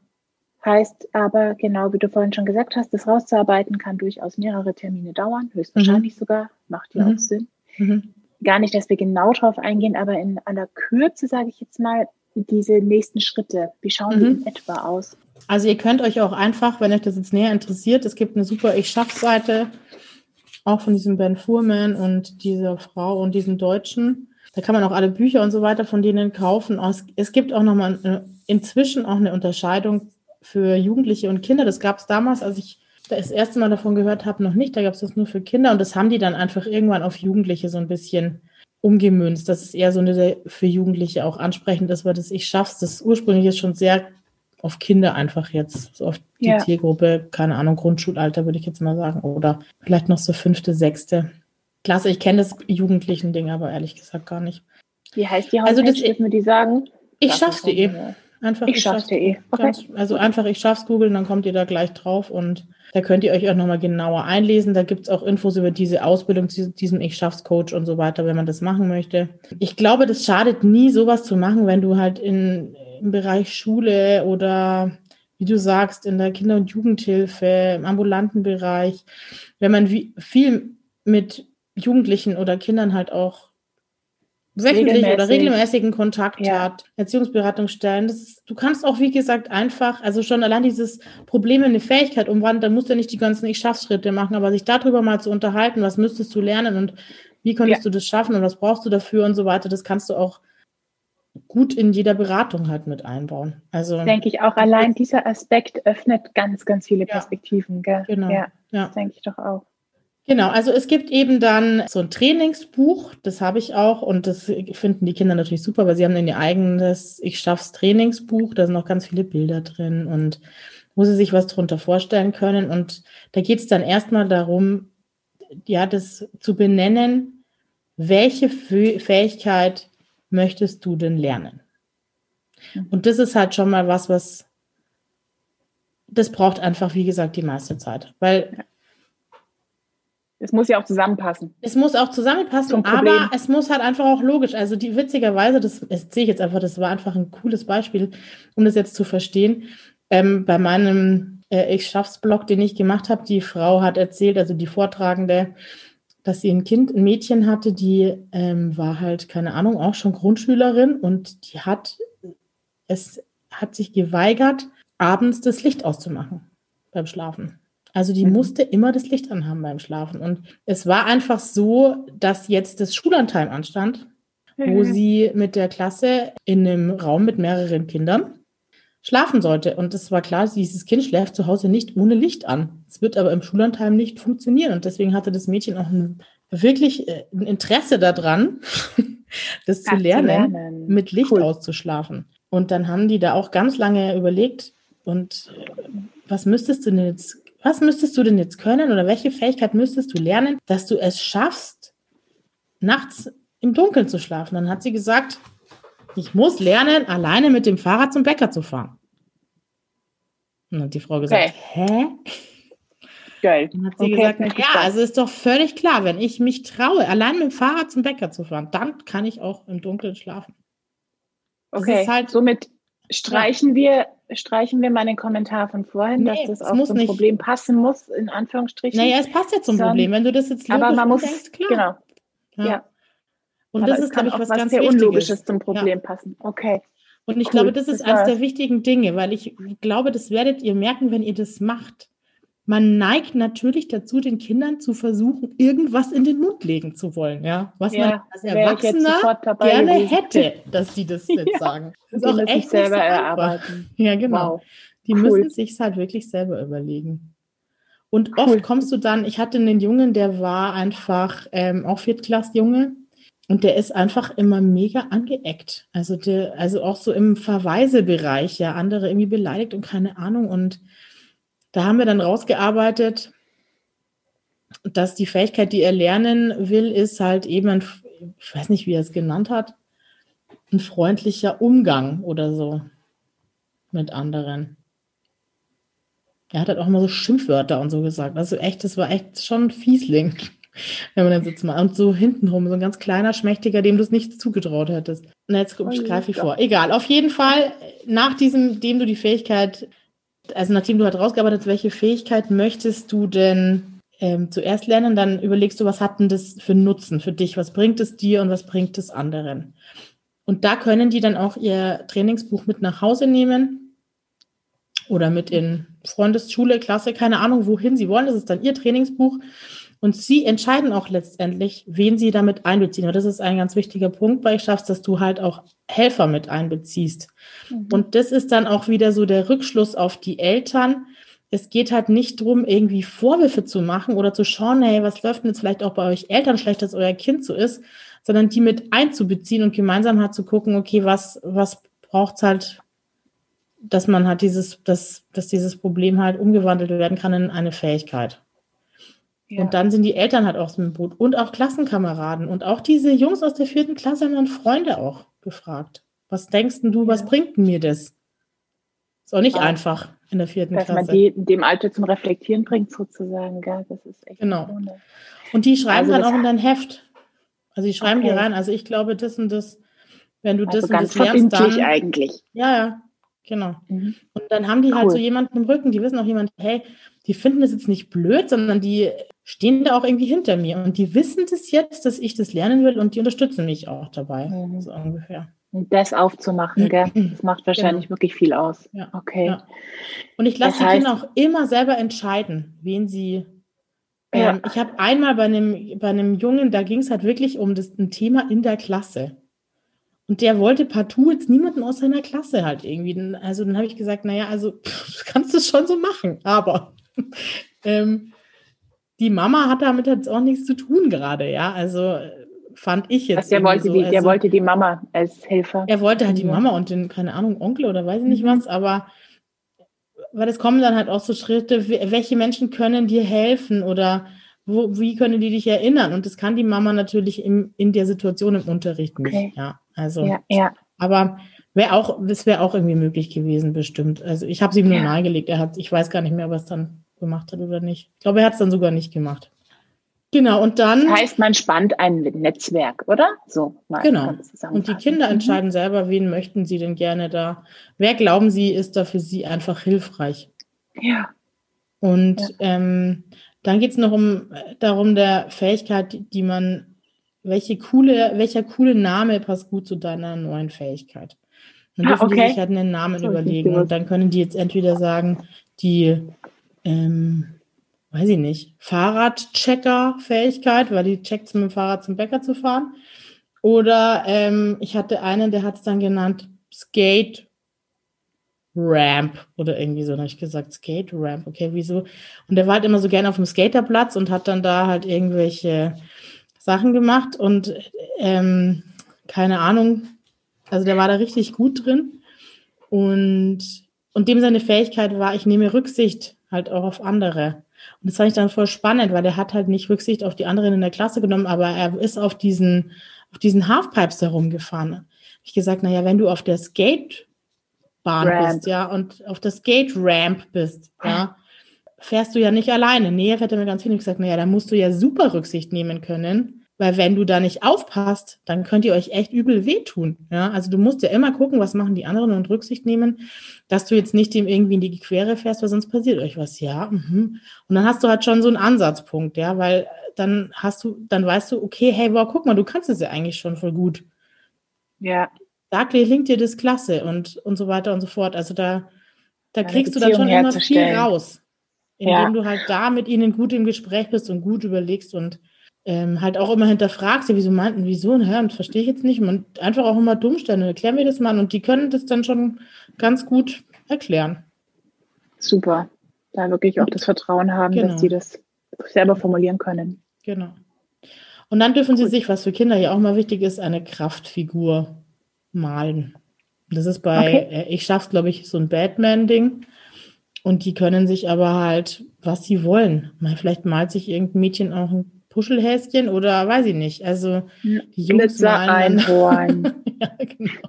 Heißt aber, genau wie du vorhin schon gesagt hast, das rauszuarbeiten kann durchaus mehrere Termine dauern, höchstwahrscheinlich mhm. sogar, macht ja mhm. auch Sinn. Mhm. Gar nicht, dass wir genau drauf eingehen, aber in aller Kürze, sage ich jetzt mal, diese nächsten Schritte, wie schauen die mhm. in etwa aus? Also ihr könnt euch auch einfach, wenn euch das jetzt näher interessiert, es gibt eine super Ich schaff Seite, auch von diesem Ben Fuhrman und dieser Frau und diesem Deutschen. Da kann man auch alle Bücher und so weiter von denen kaufen. Es gibt auch nochmal inzwischen auch eine Unterscheidung für Jugendliche und Kinder. Das gab es damals, als ich das erste Mal davon gehört habe, noch nicht. Da gab es das nur für Kinder und das haben die dann einfach irgendwann auf Jugendliche so ein bisschen umgemünzt. Das ist eher so eine für Jugendliche auch ansprechend ist, weil das ich schaff's. Das ursprünglich ist schon sehr auf Kinder einfach jetzt, so auf die ja. Zielgruppe, keine Ahnung, Grundschulalter würde ich jetzt mal sagen, oder vielleicht noch so fünfte, sechste Klasse. Ich kenne das Jugendlichen Ding aber ehrlich gesagt gar nicht. Wie heißt die Homepage? Also das, dürfen wir die sagen? Ich schaff's.de. Einfach ich, ich schaff's. Okay. Ganz, also einfach ich schaff's googeln, dann kommt ihr da gleich drauf und da könnt ihr euch auch nochmal genauer einlesen. Da gibt es auch Infos über diese Ausbildung, diesem Ich schaff's Coach und so weiter, wenn man das machen möchte. Ich glaube, das schadet nie, sowas zu machen, wenn du halt in, im Bereich Schule oder wie du sagst, in der Kinder- und Jugendhilfe, im ambulanten Bereich, wenn man wie, viel mit Jugendlichen oder Kindern halt auch wöchentlich oder regelmäßigen Kontakt ja. hat, Erziehungsberatungsstellen. Das ist, du kannst auch, wie gesagt, einfach, also schon allein dieses Problem in eine Fähigkeit umwandeln, dann musst du nicht die ganzen Ich Schritte machen, aber sich darüber mal zu unterhalten, was müsstest du lernen und wie könntest ja. du das schaffen und was brauchst du dafür und so weiter, das kannst du auch gut in jeder Beratung halt mit einbauen. Also denke ich auch, allein dieser Aspekt öffnet ganz, ganz viele Perspektiven. Ja, gell? Genau. Ja, ja. denke ich doch auch. Genau, also es gibt eben dann so ein Trainingsbuch, das habe ich auch und das finden die Kinder natürlich super, weil sie haben dann ihr eigenes Ich schaff's Trainingsbuch, da sind noch ganz viele Bilder drin und wo sie sich was drunter vorstellen können. Und da geht es dann erstmal darum, ja, das zu benennen, welche Fähigkeit möchtest du denn lernen? Mhm. Und das ist halt schon mal was, was das braucht einfach, wie gesagt, die meiste Zeit, weil es muss ja auch zusammenpassen. Es muss auch zusammenpassen, aber es muss halt einfach auch logisch. Also die witzigerweise, das, das sehe ich jetzt einfach, das war einfach ein cooles Beispiel, um das jetzt zu verstehen. Ähm, bei meinem äh, Ich schaff's Blog, den ich gemacht habe, die Frau hat erzählt, also die Vortragende, dass sie ein Kind, ein Mädchen hatte, die ähm, war halt, keine Ahnung, auch schon Grundschülerin und die hat es hat sich geweigert, abends das Licht auszumachen beim Schlafen. Also die mhm. musste immer das Licht anhaben beim Schlafen. Und es war einfach so, dass jetzt das Schulantime anstand, mhm. wo sie mit der Klasse in einem Raum mit mehreren Kindern schlafen sollte. Und es war klar, dieses Kind schläft zu Hause nicht ohne Licht an. Es wird aber im Schulantime nicht funktionieren. Und deswegen hatte das Mädchen auch ein, wirklich äh, ein Interesse daran, das zu lernen, lernen, mit Licht cool. auszuschlafen. Und dann haben die da auch ganz lange überlegt, und äh, was müsstest du denn jetzt was müsstest du denn jetzt können oder welche Fähigkeit müsstest du lernen, dass du es schaffst, nachts im Dunkeln zu schlafen? Dann hat sie gesagt, ich muss lernen, alleine mit dem Fahrrad zum Bäcker zu fahren. Und dann hat die Frau gesagt, okay. hä? Geil. Dann hat sie okay, gesagt, ja, also ist doch völlig klar, wenn ich mich traue, allein mit dem Fahrrad zum Bäcker zu fahren, dann kann ich auch im Dunkeln schlafen. Das okay, halt, somit streichen wir streichen wir mal den Kommentar von vorhin, nee, dass das auch zum nicht. Problem passen muss, in Anführungsstrichen. Naja, es passt ja zum Sondern, Problem. Wenn du das jetzt logisch aber man muss, denkst, klar. Genau. Ja. ja. Und aber das ist, glaube ich, was, was ganz sehr Unlogisches zum Problem ja. passen. Okay. Und ich cool. glaube, das ist das eines der wichtigen Dinge, weil ich glaube, das werdet ihr merken, wenn ihr das macht man neigt natürlich dazu, den Kindern zu versuchen, irgendwas in den Mund legen zu wollen, ja. Was ja, man als Erwachsener gerne gewesen. hätte, dass die das jetzt ja, sagen. Das ist auch echt selber so erarbeiten. Ja, genau. Wow. Die cool. müssen sich halt wirklich selber überlegen. Und cool. oft kommst du dann, ich hatte einen Jungen, der war einfach ähm, auch Viertklassjunge und der ist einfach immer mega angeeckt. Also der, also auch so im Verweisebereich, ja, andere irgendwie beleidigt und keine Ahnung und da haben wir dann rausgearbeitet, dass die Fähigkeit, die er lernen will, ist halt eben, ein, ich weiß nicht, wie er es genannt hat, ein freundlicher Umgang oder so mit anderen. Er hat halt auch immer so Schimpfwörter und so gesagt. Also echt, das war echt schon ein Fiesling, wenn man dann sitzt mal. Und so hintenrum, so ein ganz kleiner, schmächtiger, dem du es nicht zugetraut hättest. Und jetzt oh, greife ich vor. Egal, auf jeden Fall, nach diesem, dem du die Fähigkeit also nachdem du halt rausgearbeitet hast, welche Fähigkeit möchtest du denn ähm, zuerst lernen, dann überlegst du, was hat denn das für Nutzen für dich? Was bringt es dir und was bringt es anderen? Und da können die dann auch ihr Trainingsbuch mit nach Hause nehmen oder mit in Freundesschule, Klasse, keine Ahnung, wohin sie wollen. Das ist dann ihr Trainingsbuch. Und sie entscheiden auch letztendlich, wen sie damit einbeziehen. Und das ist ein ganz wichtiger Punkt bei Schaffst, dass du halt auch Helfer mit einbeziehst. Mhm. Und das ist dann auch wieder so der Rückschluss auf die Eltern. Es geht halt nicht darum, irgendwie Vorwürfe zu machen oder zu schauen, hey, was läuft denn jetzt vielleicht auch bei euch Eltern schlecht, dass euer Kind so ist, sondern die mit einzubeziehen und gemeinsam halt zu gucken, okay, was, was braucht's halt, dass man halt dieses, dass, dass dieses Problem halt umgewandelt werden kann in eine Fähigkeit. Und dann sind die Eltern halt auch so im Boot und auch Klassenkameraden. Und auch diese Jungs aus der vierten Klasse haben dann Freunde auch gefragt. Was denkst du, was bringt mir das? Ist auch nicht ja. einfach in der vierten Dass Klasse. Dass man die dem Alter zum Reflektieren bringt, sozusagen. Gell? Das ist echt Genau. Und die schreiben also dann auch in dein Heft. Also die schreiben okay. dir rein. Also ich glaube, das und das, wenn du also das und das lernst, dann. eigentlich. Ja, ja. Genau. Mhm. Und dann haben die halt cool. halt so jemanden im Rücken, die wissen auch jemand, hey, die finden das jetzt nicht blöd, sondern die stehen da auch irgendwie hinter mir und die wissen das jetzt, dass ich das lernen will und die unterstützen mich auch dabei, mhm. so ungefähr. Und das aufzumachen, gell? das macht wahrscheinlich genau. wirklich viel aus. Ja. Okay. Ja. Und ich lasse die Kinder auch immer selber entscheiden, wen sie. Ja. Ähm, ich habe einmal bei einem, bei einem Jungen, da ging es halt wirklich um das, ein Thema in der Klasse. Und der wollte partout jetzt niemanden aus seiner Klasse halt irgendwie. Also dann habe ich gesagt, naja, also pff, kannst du schon so machen, aber ähm, die Mama hat damit jetzt auch nichts zu tun gerade, ja. Also fand ich jetzt. Also der wollte, so. die, der also, wollte die Mama als Helfer. Er wollte halt die Mama und den, keine Ahnung, Onkel oder weiß ich nicht mhm. was, aber weil es kommen dann halt auch so Schritte, welche Menschen können dir helfen oder wo, wie können die dich erinnern? Und das kann die Mama natürlich im, in der Situation im Unterricht nicht. Okay. Ja, also. Ja, ja. Aber wäre auch, das wäre auch irgendwie möglich gewesen, bestimmt. Also ich habe es ihm nur ja. nahegelegt. Er hat, ich weiß gar nicht mehr, ob er es dann gemacht hat oder nicht. Ich glaube, er hat es dann sogar nicht gemacht. Genau, und dann. Das heißt, man spannt ein Netzwerk, oder? So, mal genau. Und die Kinder mhm. entscheiden selber, wen möchten sie denn gerne da. Wer glauben sie, ist da für sie einfach hilfreich. Ja. Und ja. Ähm, dann geht es noch um darum, der Fähigkeit, die man, welche coole, welcher coole Name passt gut zu deiner neuen Fähigkeit. Dann ah, dürfen okay. die sich halt einen Namen überlegen und dann können die jetzt entweder sagen, die, ähm, weiß ich nicht, Fahrradchecker-Fähigkeit, weil die checkt mit dem Fahrrad zum Bäcker zu fahren. Oder ähm, ich hatte einen, der hat es dann genannt Skate Ramp oder irgendwie so. Dann habe ich gesagt, Skate Ramp, okay, wieso? Und der war halt immer so gerne auf dem Skaterplatz und hat dann da halt irgendwelche Sachen gemacht und ähm, keine Ahnung, also der war da richtig gut drin und, und dem seine Fähigkeit war, ich nehme Rücksicht halt auch auf andere. Und das fand ich dann voll spannend, weil der hat halt nicht Rücksicht auf die anderen in der Klasse genommen, aber er ist auf diesen, auf diesen Halfpipes herumgefahren. Ich gesagt, naja, wenn du auf der Skate Bahn Ramp. bist, ja, und auf das Gate Ramp bist, ja, fährst du ja nicht alleine. Nee, er mir ganz viel gesagt, naja, da musst du ja super Rücksicht nehmen können, weil wenn du da nicht aufpasst, dann könnt ihr euch echt übel wehtun, ja. Also du musst ja immer gucken, was machen die anderen und Rücksicht nehmen, dass du jetzt nicht dem irgendwie in die Quere fährst, weil sonst passiert euch was, ja. Mhm. Und dann hast du halt schon so einen Ansatzpunkt, ja, weil dann hast du, dann weißt du, okay, hey, wow, guck mal, du kannst es ja eigentlich schon voll gut. Ja da klingt dir das klasse und, und so weiter und so fort. Also da, da kriegst du dann schon immer viel raus, indem ja. du halt da mit ihnen gut im Gespräch bist und gut überlegst und ähm, halt auch immer hinterfragst, ja, wieso meinten, wieso, und, und verstehe ich jetzt nicht. Man einfach auch immer dumm stellen und erklären wir das mal und die können das dann schon ganz gut erklären. Super. Da wirklich auch das Vertrauen haben, genau. dass sie das selber formulieren können. Genau. Und dann dürfen sie sich, was für Kinder ja auch mal wichtig ist, eine Kraftfigur malen. Das ist bei, okay. Äh, ich schaff's, glaube ich, so ein Batman-Ding. Und die können sich aber halt, was sie wollen. Mal, vielleicht malt sich irgendein Mädchen auch ein Puschelhäschen oder weiß ich nicht. Also die Jungs Glitzer-Einhorn. ja, genau.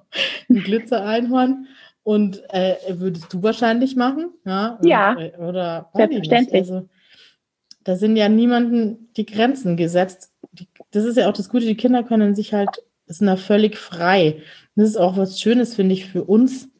Ein Glitzer-Einhorn. Und äh, würdest du wahrscheinlich machen? Ja. Und, ja. Äh, oder selbstverständlich. Also, da sind ja niemanden die Grenzen gesetzt. Die, das ist ja auch das Gute, die Kinder können sich halt, sind da völlig frei. Das ist auch was Schönes, finde ich, für uns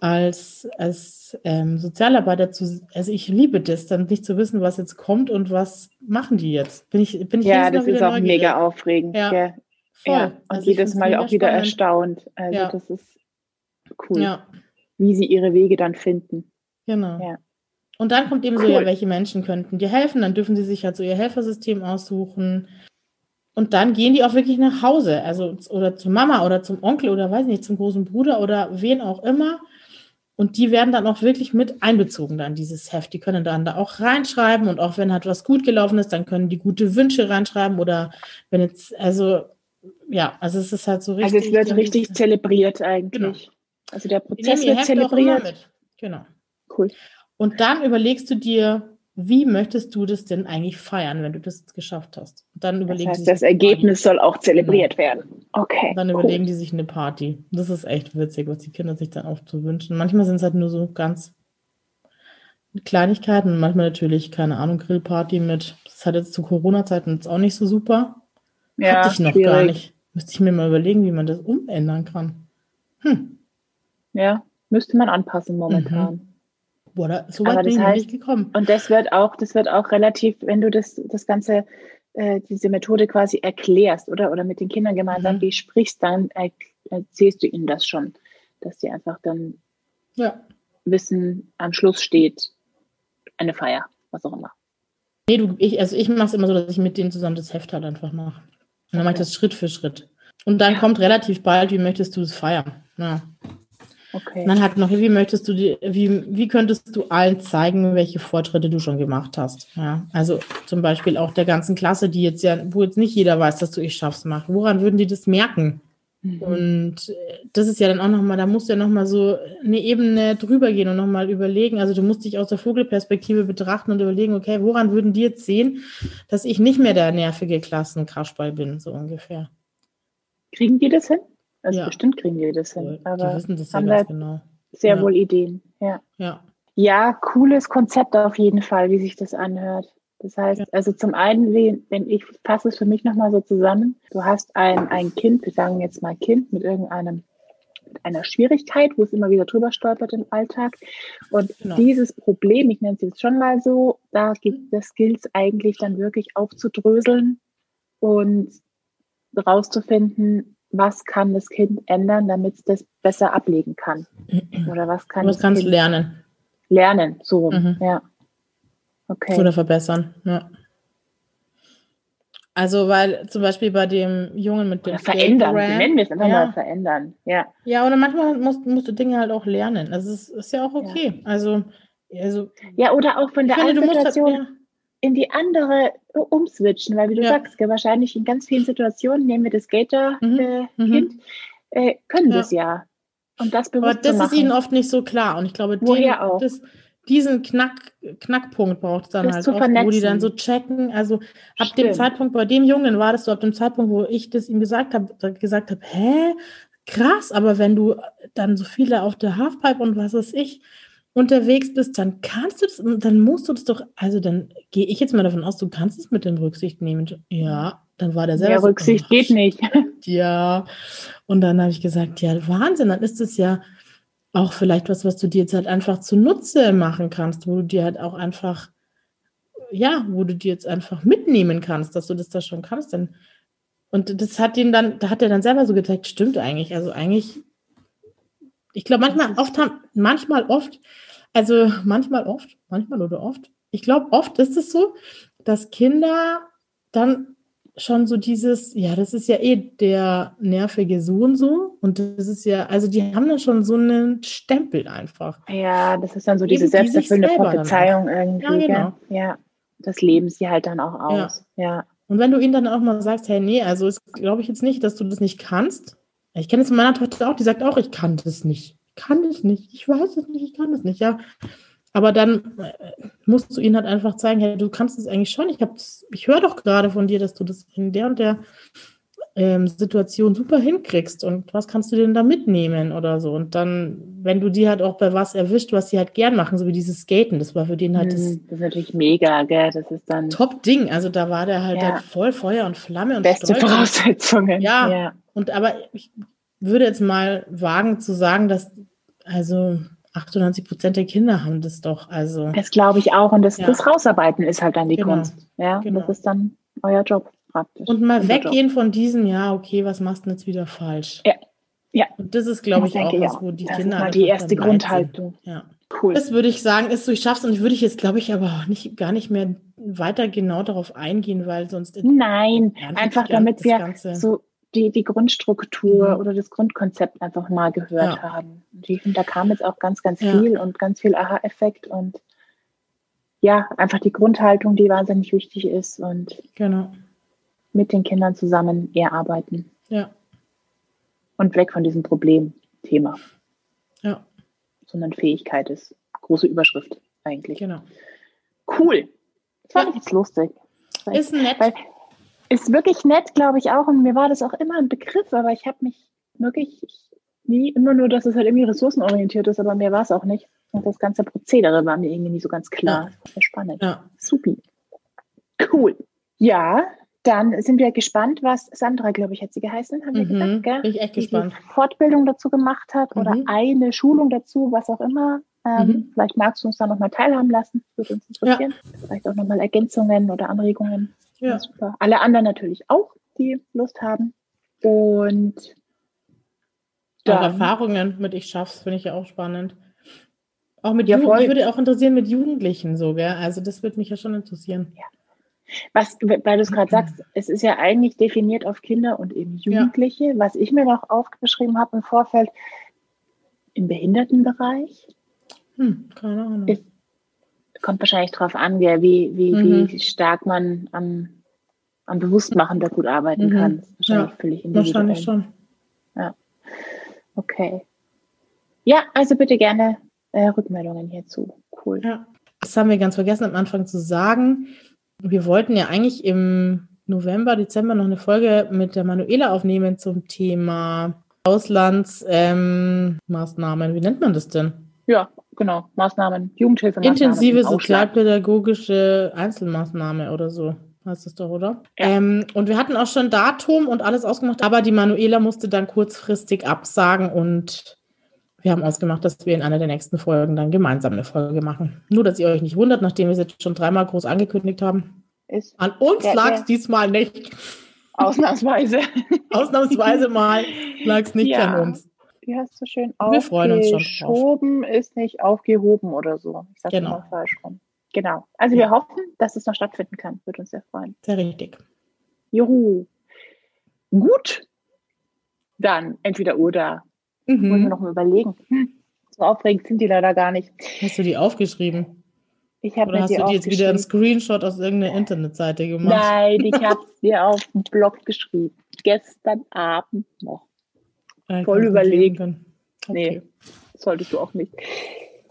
als, als ähm, Sozialarbeiter zu, also ich liebe das, dann nicht zu wissen, was jetzt kommt und was machen die jetzt. Bin ich, bin ich ja, das ist auch neugierig. mega aufregend. Ja, ja. voll. Ja. Und also jedes Mal auch wieder spannend. erstaunt. Also ja. das ist cool, ja. wie sie ihre Wege dann finden. Genau. Ja. Und dann kommt eben cool. so, ja, welche Menschen könnten dir helfen? Dann dürfen sie sich halt so ihr Helfersystem aussuchen. Und dann gehen die auch wirklich nach Hause, also oder zur Mama oder zum Onkel oder weiß nicht, zum großen Bruder oder wen auch immer. Und die werden dann auch wirklich mit einbezogen dann dieses Heft. Die können dann da auch reinschreiben und auch wenn halt was gut gelaufen ist, dann können die gute Wünsche reinschreiben oder wenn jetzt, also ja, also es ist halt so richtig. Also es wird richtig zelebriert eigentlich. Genau. Also der Prozess wird zelebriert. Genau. Cool. Und dann überlegst du dir, wie möchtest du das denn eigentlich feiern, wenn du das geschafft hast? Und dann überlegen das heißt, das Ergebnis soll auch zelebriert genau. werden. Okay. Und dann cool. überlegen die sich eine Party. Das ist echt witzig, was die Kinder sich dann oft so wünschen. Manchmal sind es halt nur so ganz Kleinigkeiten, manchmal natürlich, keine Ahnung, Grillparty mit, das hat jetzt zu Corona-Zeiten jetzt auch nicht so super. Ja, Hatte ich noch schwierig. gar nicht. Müsste ich mir mal überlegen, wie man das umändern kann. Hm. Ja, müsste man anpassen momentan. Mhm. Boah, da, so weit bin ich heißt, nicht gekommen. Und das wird auch, das wird auch relativ, wenn du das, das Ganze, äh, diese Methode quasi erklärst oder, oder mit den Kindern gemeinsam mhm. besprichst, dann erzählst du ihnen das schon, dass sie einfach dann ja. wissen, am Schluss steht eine Feier, was auch immer. Nee, du, ich, also ich mache es immer so, dass ich mit denen zusammen das Heft halt einfach mache. Und dann okay. mache ich das Schritt für Schritt. Und dann ja. kommt relativ bald, wie möchtest du es feiern? Ja. Okay. dann hat noch, wie möchtest du die, wie, wie könntest du allen zeigen, welche Fortschritte du schon gemacht hast? Ja, also zum Beispiel auch der ganzen Klasse, die jetzt ja, wo jetzt nicht jeder weiß, dass du ich schaff's machst. Woran würden die das merken? Mhm. Und äh, das ist ja dann auch nochmal, da musst du ja nochmal so eine Ebene drüber gehen und nochmal überlegen. Also du musst dich aus der Vogelperspektive betrachten und überlegen, okay, woran würden die jetzt sehen, dass ich nicht mehr der nervige Klassenkaschball bin, so ungefähr. Kriegen die das hin? Also ja. bestimmt kriegen die das hin. Aber die wissen das ja ganz genau. Sehr ja. wohl Ideen. Ja. ja. Ja, cooles Konzept auf jeden Fall, wie sich das anhört. Das heißt, also zum einen, wenn ich fasse es für mich nochmal so zusammen, du hast ein, ein Kind, wir sagen jetzt mal Kind mit irgendeinem mit einer Schwierigkeit, wo es immer wieder drüber stolpert im Alltag. Und genau. dieses Problem, ich nenne es jetzt schon mal so, da gibt es Skills eigentlich dann wirklich aufzudröseln und rauszufinden, was kann das Kind ändern, damit es das besser ablegen kann? Oder was kann was kannst du lernen? Lernen, so, mhm. ja. Okay. Oder verbessern, ja. Also, weil zum Beispiel bei dem Jungen mit dem. Oder verändern, nennen wir es einfach ja. mal verändern, ja. Ja, oder manchmal musst, musst du Dinge halt auch lernen. Also, es ist, ist ja auch okay. Ja. Also, also. Ja, oder auch von der finde, halt, Situation. Halt, ja in die andere umswitchen, weil wie du ja. sagst, wahrscheinlich in ganz vielen Situationen, nehmen wir das Gator-Kind, mhm. äh, mhm. äh, können ja. das ja. Und das bewusst Aber das ist ihnen oft nicht so klar. Und ich glaube, den, auch? Das, diesen Knack, Knackpunkt braucht es dann das halt oft, wo die dann so checken. Also ab Stimmt. dem Zeitpunkt, bei dem Jungen war das so, ab dem Zeitpunkt, wo ich das ihm gesagt habe, gesagt habe, hä, krass, aber wenn du dann so viele auf der Halfpipe und was weiß ich, unterwegs bist, dann kannst du das, dann musst du das doch, also dann gehe ich jetzt mal davon aus, du kannst es mit dem Rücksicht nehmen. Ja, dann war der selber. Ja, so, Rücksicht geht nicht. Ja. Und dann habe ich gesagt, ja, Wahnsinn, dann ist es ja auch vielleicht was, was du dir jetzt halt einfach zunutze machen kannst, wo du dir halt auch einfach, ja, wo du dir jetzt einfach mitnehmen kannst, dass du das da schon kannst. Denn, und das hat ihn dann, da hat er dann selber so gezeigt, stimmt eigentlich. Also eigentlich ich glaube, manchmal oft haben, manchmal oft, also manchmal oft, manchmal oder oft. Ich glaube, oft ist es so, dass Kinder dann schon so dieses, ja, das ist ja eh der nervige Sohn so. Und das ist ja, also die haben dann schon so einen Stempel einfach. Ja, das ist dann so diese selbsterfüllende Prophezeiung irgendwie. Ja, genau. ja, das leben sie halt dann auch aus. Ja. ja. Und wenn du ihnen dann auch mal sagst, hey, nee, also glaube ich jetzt nicht, dass du das nicht kannst, ich kenne es von meiner Tochter auch, die sagt auch, ich kann das nicht. Ich kann das nicht. Ich weiß es nicht, ich kann das nicht, ja. Aber dann äh, musst du ihnen halt einfach zeigen, hey, du kannst es eigentlich schon. Ich, ich höre doch gerade von dir, dass du das in der und der ähm, Situation super hinkriegst. Und was kannst du denn da mitnehmen oder so? Und dann, wenn du die halt auch bei was erwischt, was sie halt gern machen, so wie dieses Skaten, das war für den halt das. Mhm, das ist natürlich mega, gell? Das ist dann. Top-Ding. Also da war der halt, ja. halt voll Feuer und Flamme und Beste Stolz. Voraussetzungen. Ja. ja. Und aber ich würde jetzt mal wagen zu sagen, dass also 98 Prozent der Kinder haben das doch. Also das glaube ich auch. Und das, ja. das Rausarbeiten ist halt dann die genau. Kunst. Ja, genau. das ist dann euer Job praktisch. Und mal weggehen Job. von diesem, ja, okay, was machst du jetzt wieder falsch? Ja. Ja. Und das ist, glaube ich, auch was, wo die das Kinder. Ist mal die erste Grundhaltung. Ja. Cool. Das würde ich sagen, ist so, ich schaff's und würde ich jetzt, glaube ich, aber auch nicht, gar nicht mehr weiter genau darauf eingehen, weil sonst. Nein, einfach damit wir so die, die Grundstruktur mhm. oder das Grundkonzept einfach mal gehört ja. haben. Und ich finde, da kam jetzt auch ganz, ganz ja. viel und ganz viel Aha-Effekt und ja, einfach die Grundhaltung, die wahnsinnig wichtig ist und genau. mit den Kindern zusammen eher arbeiten. Ja. Und weg von diesem Problemthema. Ja. Sondern Fähigkeit ist große Überschrift eigentlich. Genau. Cool. Das fand ja. ich jetzt lustig. Ist nett. Weil, ist wirklich nett, glaube ich auch. Und mir war das auch immer ein Begriff, aber ich habe mich wirklich nie, immer nur, dass es halt irgendwie ressourcenorientiert ist, aber mir war es auch nicht. Und das ganze Prozedere war mir irgendwie nicht so ganz klar. Ja. Sehr spannend. Ja. Supi. Cool. Ja, dann sind wir gespannt, was Sandra, glaube ich, hat sie geheißen, haben wir mhm, gesagt, gell? Bin ich echt gespannt. Die Fortbildung dazu gemacht hat oder mhm. eine Schulung dazu, was auch immer. Ähm, mhm. Vielleicht magst du uns da nochmal teilhaben lassen. Würde uns interessieren. Ja. Vielleicht auch nochmal Ergänzungen oder Anregungen. Ja. Super. Alle anderen natürlich auch, die Lust haben. Und dann, auch Erfahrungen mit Ich schaff's, finde ich ja auch spannend. Auch mit ja, Jugend, mich würde auch interessieren mit Jugendlichen so, gell? Also das würde mich ja schon interessieren. Ja. Was, weil du es gerade sagst, es ist ja eigentlich definiert auf Kinder und eben Jugendliche. Ja. Was ich mir noch aufgeschrieben habe im Vorfeld, im Behindertenbereich. Hm, keine Ahnung. Ist, kommt wahrscheinlich darauf an, wie, wie, mhm. wie stark man am, am Bewusstmachen da gut arbeiten mhm. kann. wahrscheinlich ja, völlig individuell. Wahrscheinlich schon. Ja. Okay. Ja, also bitte gerne äh, Rückmeldungen hierzu. Cool. Ja. Das haben wir ganz vergessen am Anfang zu sagen. Wir wollten ja eigentlich im November, Dezember noch eine Folge mit der Manuela aufnehmen zum Thema Auslandsmaßnahmen. Ähm, Wie nennt man das denn? Ja, genau. Maßnahmen, Jugendhilfe. Intensive sozialpädagogische Einzelmaßnahme oder so heißt es doch, oder? Ja. Ähm, und wir hatten auch schon Datum und alles ausgemacht, aber die Manuela musste dann kurzfristig absagen und wir haben ausgemacht, dass wir in einer der nächsten Folgen dann gemeinsam eine Folge machen. Nur, dass ihr euch nicht wundert, nachdem wir es jetzt schon dreimal groß angekündigt haben. Ist an uns ja, lag es ja. diesmal nicht. Ausnahmsweise. Ausnahmsweise mal lag es nicht an uns. Wie heißt so schön? Wir freuen uns schon. Aufgeschoben ist nicht aufgehoben oder so. Ich sage genau. immer falsch rum. Genau. Also wir hoffen, dass es noch stattfinden kann. Würde uns sehr freuen. Sehr richtig. Juhu. Gut. Dann entweder oder. Mhm. Wollen wir noch mal überlegen. Hm. So aufregend sind die leider gar nicht. Hast du die aufgeschrieben? Ich habe Oder hast du dir jetzt wieder einen Screenshot aus irgendeiner Internetseite gemacht? Nein, ich habe es dir auf den Blog geschrieben. Gestern Abend noch. Ja, Voll überlegen. Okay. Nee, solltest du auch nicht.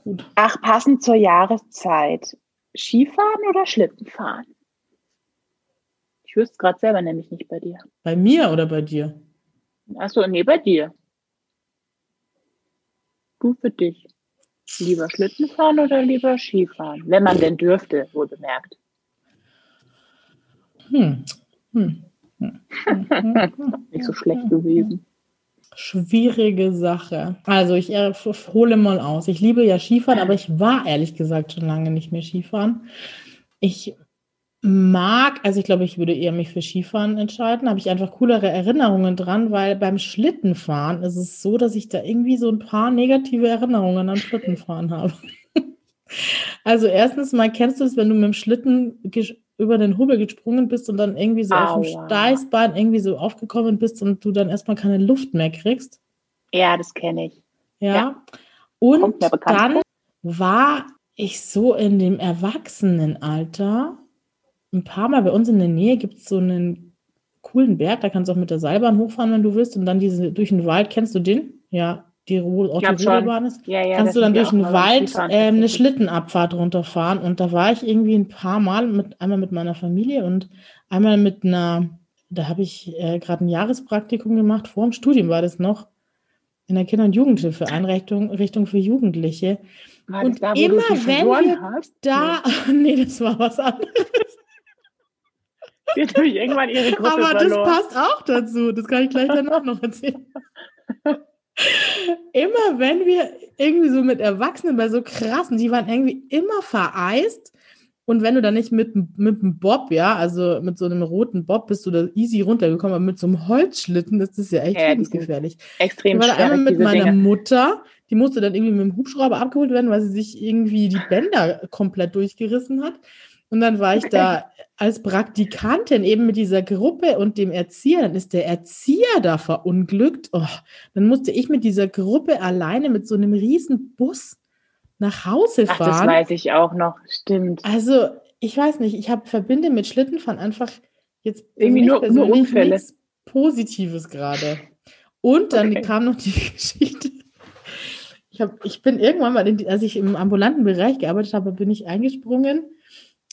Gut. Ach, passend zur Jahreszeit. Skifahren oder Schlittenfahren? Ich wüsste gerade selber nämlich nicht bei dir. Bei mir oder bei dir? Achso, nee, bei dir. Du für dich. Lieber Schlittenfahren oder lieber Skifahren? Wenn man denn dürfte, wohl bemerkt. Hm. Hm. Hm. nicht so schlecht gewesen. Schwierige Sache. Also ich äh, hole mal aus. Ich liebe ja Skifahren, aber ich war ehrlich gesagt schon lange nicht mehr Skifahren. Ich mag, also ich glaube, ich würde eher mich für Skifahren entscheiden, habe ich einfach coolere Erinnerungen dran, weil beim Schlittenfahren ist es so, dass ich da irgendwie so ein paar negative Erinnerungen an Schlittenfahren habe. also erstens mal kennst du es, wenn du mit dem Schlitten über den Hubbel gesprungen bist und dann irgendwie so Aua. auf dem Steißbein irgendwie so aufgekommen bist und du dann erstmal keine Luft mehr kriegst. Ja, das kenne ich. Ja. ja. Und dann war ich so in dem Erwachsenenalter ein paar Mal bei uns in der Nähe gibt es so einen coolen Berg, da kannst du auch mit der Seilbahn hochfahren, wenn du willst. Und dann diese durch den Wald, kennst du den? Ja, die Autorodelbahn ist. Ja, ja, kannst du dann durch den Wald äh, eine Schlittenabfahrt runterfahren. Und da war ich irgendwie ein paar Mal, mit, einmal mit meiner Familie und einmal mit einer, da habe ich äh, gerade ein Jahrespraktikum gemacht, vor dem Studium war das noch, in der Kinder- und Jugendhilfeeinrichtung Richtung für Jugendliche. War und da, immer wenn wir hast? da, nee, das war was anderes. Die hat nämlich irgendwann ihre Gruppe Aber verloren. das passt auch dazu. Das kann ich gleich danach noch erzählen. immer wenn wir irgendwie so mit Erwachsenen bei so krassen, die waren irgendwie immer vereist. Und wenn du dann nicht mit, mit einem Bob, ja, also mit so einem roten Bob bist du da easy runtergekommen, aber mit so einem Holzschlitten, das ist ja echt ja, lebensgefährlich. Extrem ich war da einmal mit meiner Dinge. Mutter, die musste dann irgendwie mit dem Hubschrauber abgeholt werden, weil sie sich irgendwie die Bänder komplett durchgerissen hat. Und dann war ich da als Praktikantin eben mit dieser Gruppe und dem Erzieher. Dann ist der Erzieher da verunglückt. Oh, dann musste ich mit dieser Gruppe alleine mit so einem riesen Bus nach Hause fahren. Ach, das weiß ich auch noch. Stimmt. Also, ich weiß nicht, ich habe verbinde mit Schlittenfahren einfach jetzt irgendwie nur, nur Unfälle. Nichts Positives gerade. Und dann okay. kam noch die Geschichte. Ich, hab, ich bin irgendwann mal, in die, als ich im ambulanten Bereich gearbeitet habe, bin ich eingesprungen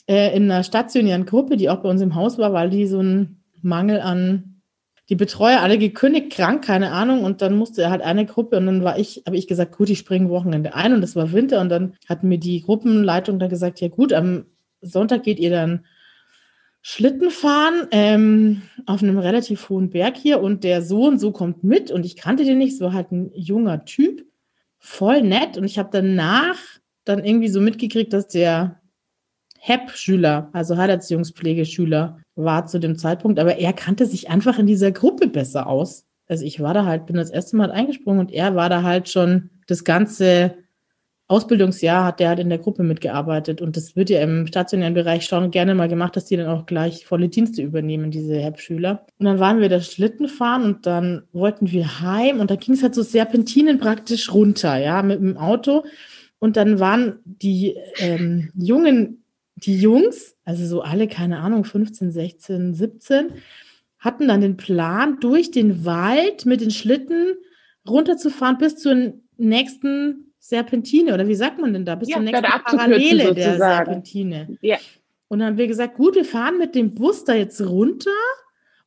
äh, in einer stationären Gruppe, die auch bei uns im Haus war, weil die so einen Mangel an die Betreuer alle gekündigt, krank, keine Ahnung. Und dann musste er halt eine Gruppe und dann war ich, habe ich gesagt, gut, ich springe Wochenende ein und es war Winter. Und dann hat mir die Gruppenleitung dann gesagt, ja gut, am Sonntag geht ihr dann Schlitten fahren ähm, auf einem relativ hohen Berg hier und der so und so kommt mit und ich kannte den nicht, es war halt ein junger Typ, voll nett. Und ich habe danach dann irgendwie so mitgekriegt, dass der HEP-Schüler, also Heilerziehungspflegeschüler, war zu dem Zeitpunkt, aber er kannte sich einfach in dieser Gruppe besser aus. Also ich war da halt, bin das erste Mal eingesprungen und er war da halt schon das ganze Ausbildungsjahr hat der halt in der Gruppe mitgearbeitet und das wird ja im stationären Bereich schon gerne mal gemacht, dass die dann auch gleich volle Dienste übernehmen, diese HEP-Schüler. Und dann waren wir da Schlitten fahren und dann wollten wir heim und da ging es halt so Serpentinen praktisch runter, ja, mit dem Auto. Und dann waren die ähm, Jungen, die Jungs, also so alle, keine Ahnung, 15, 16, 17, hatten dann den Plan, durch den Wald mit den Schlitten runterzufahren bis zur nächsten Serpentine oder wie sagt man denn da? Bis ja, zur nächsten Parallele sozusagen. der Serpentine. Ja. Und dann haben wir gesagt, gut, wir fahren mit dem Bus da jetzt runter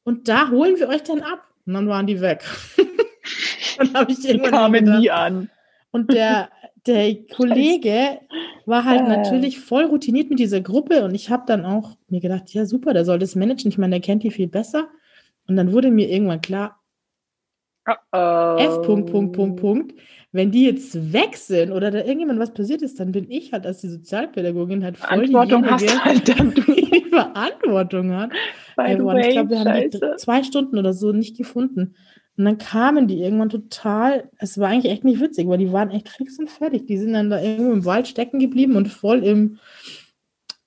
und da holen wir euch dann ab. Und dann waren die weg. dann habe ich irgendwann die kamen nie an. Und der, der Kollege war halt natürlich voll routiniert mit dieser Gruppe und ich habe dann auch mir gedacht, ja super, der soll das managen. Ich meine, der kennt die viel besser. Und dann wurde mir irgendwann klar, uh -oh. F. Punkt, Punkt, Punkt, Punkt wenn die jetzt weg sind oder da irgendjemand was passiert ist, dann bin ich halt als die Sozialpädagogin halt voll Verantwortung hast halt dann die Verantwortung hat. By the way, ich glaube, wir haben die zwei Stunden oder so nicht gefunden. Und dann kamen die irgendwann total, es war eigentlich echt nicht witzig, weil die waren echt fix und fertig. Die sind dann da irgendwo im Wald stecken geblieben und voll im,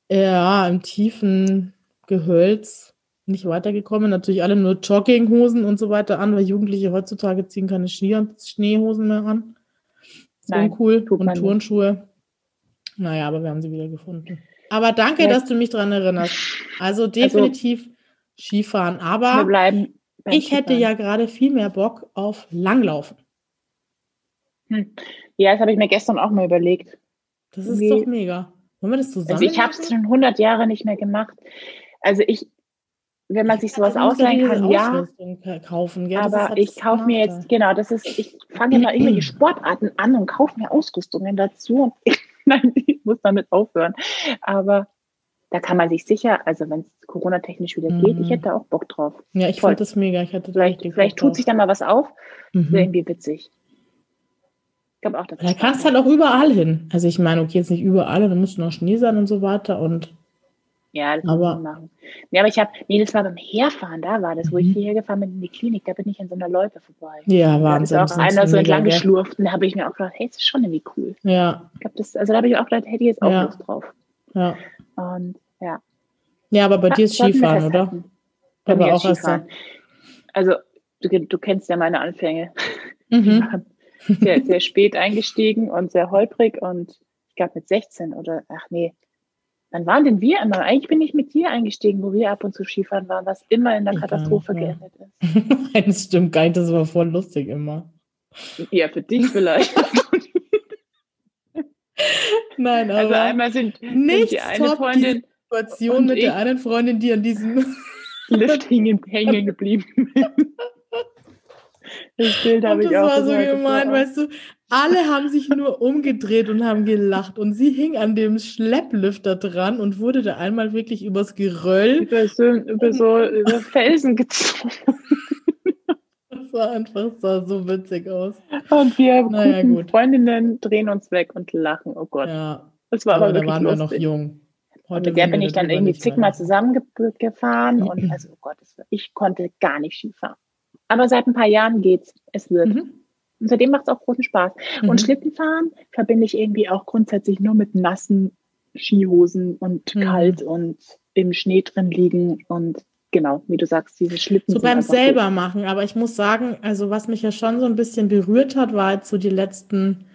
ja, im tiefen Gehölz nicht weitergekommen. Natürlich alle nur Jogginghosen und so weiter an, weil Jugendliche heutzutage ziehen keine Schneehosen mehr an. So Nein, cool. Und Turnschuhe. Nicht. Naja, aber wir haben sie wieder gefunden. Aber danke, ja. dass du mich daran erinnerst. Also, also definitiv also, Skifahren. Aber wir bleiben ich hätte ja gerade viel mehr Bock auf Langlaufen. Hm. Ja, das habe ich mir gestern auch mal überlegt. Das ist Wie, doch mega. Wollen wir das zusammen? Also ich habe es schon 100 Jahre nicht mehr gemacht. Also ich wenn man sich sowas ausleihen kann, ja. Kaufen, gell? Aber ich kaufe mir jetzt, genau, das ist, ich fange immer irgendwelche Sportarten an und kaufe mir Ausrüstungen dazu und ich, nein, ich muss damit aufhören. Aber da kann man sich sicher, also wenn es Corona-technisch wieder geht, ich mhm. hätte auch Bock drauf. Ja, ich finde das mega. Ich hätte vielleicht vielleicht tut sich da mal was auf. Mhm. Wäre irgendwie witzig. Ich glaube auch, dass Da kannst halt auch überall hin. Also ich meine, okay, jetzt nicht überall, da müsste noch Schnee sein und so weiter und ja, das aber, muss man machen. Ja, aber ich habe, nee, das war beim Herfahren, da war das, wo ich mhm. hierher gefahren bin in die Klinik, da bin ich an so einer Loipe vorbei. Ja, Wahnsinn. Da ist auch einer so entlang geschlurft und da habe ich mir auch gedacht, hey, das ist schon irgendwie cool. Ja. Ich glaube, das, also da habe ich auch gedacht, hätte ich jetzt auch ja. Lust drauf. Ja. Und ja. Ja, aber bei Ach, dir ist Skifahren, oder? Bei aber auch Skifahren. Also, du, du kennst ja meine Anfänge. Mhm. sehr, sehr spät eingestiegen und sehr holprig und ich glaube mit 16 oder, ach nee, Wann waren denn wir immer? Eigentlich bin ich mit dir eingestiegen, wo wir ab und zu Skifahren waren, was immer in der Katastrophe ja, geendet ist. das stimmt gar nicht, das war voll lustig immer. Ja, für dich vielleicht. Nein, also aber also einmal sind, sind die eine Freundin die Situation mit der einen Freundin, die an diesem Lift hängen, hängen geblieben Das Bild habe ich auch. Das war so gemein, weißt du, alle haben sich nur umgedreht und haben gelacht. Und sie hing an dem Schlepplüfter dran und wurde da einmal wirklich übers Geröll. Über so, über so über Felsen gezogen. War einfach sah so witzig aus. Und wir naja, gut. Freundinnen drehen uns weg und lachen. Oh Gott. Ja. Das war aber, aber da waren lustig. wir noch jung. Heute mit der bin ich dann irgendwie zigmal zusammengefahren und also, oh Gott, ich konnte gar nicht Skifahren. Aber seit ein paar Jahren geht's. Es wird. Mhm. Und seitdem macht es auch großen Spaß. Mhm. Und Schlittenfahren verbinde ich irgendwie auch grundsätzlich nur mit nassen Skihosen und mhm. kalt und im Schnee drin liegen und genau, wie du sagst, diese Schlitten. So beim selber gut. machen, aber ich muss sagen, also was mich ja schon so ein bisschen berührt hat, war jetzt so die letzten,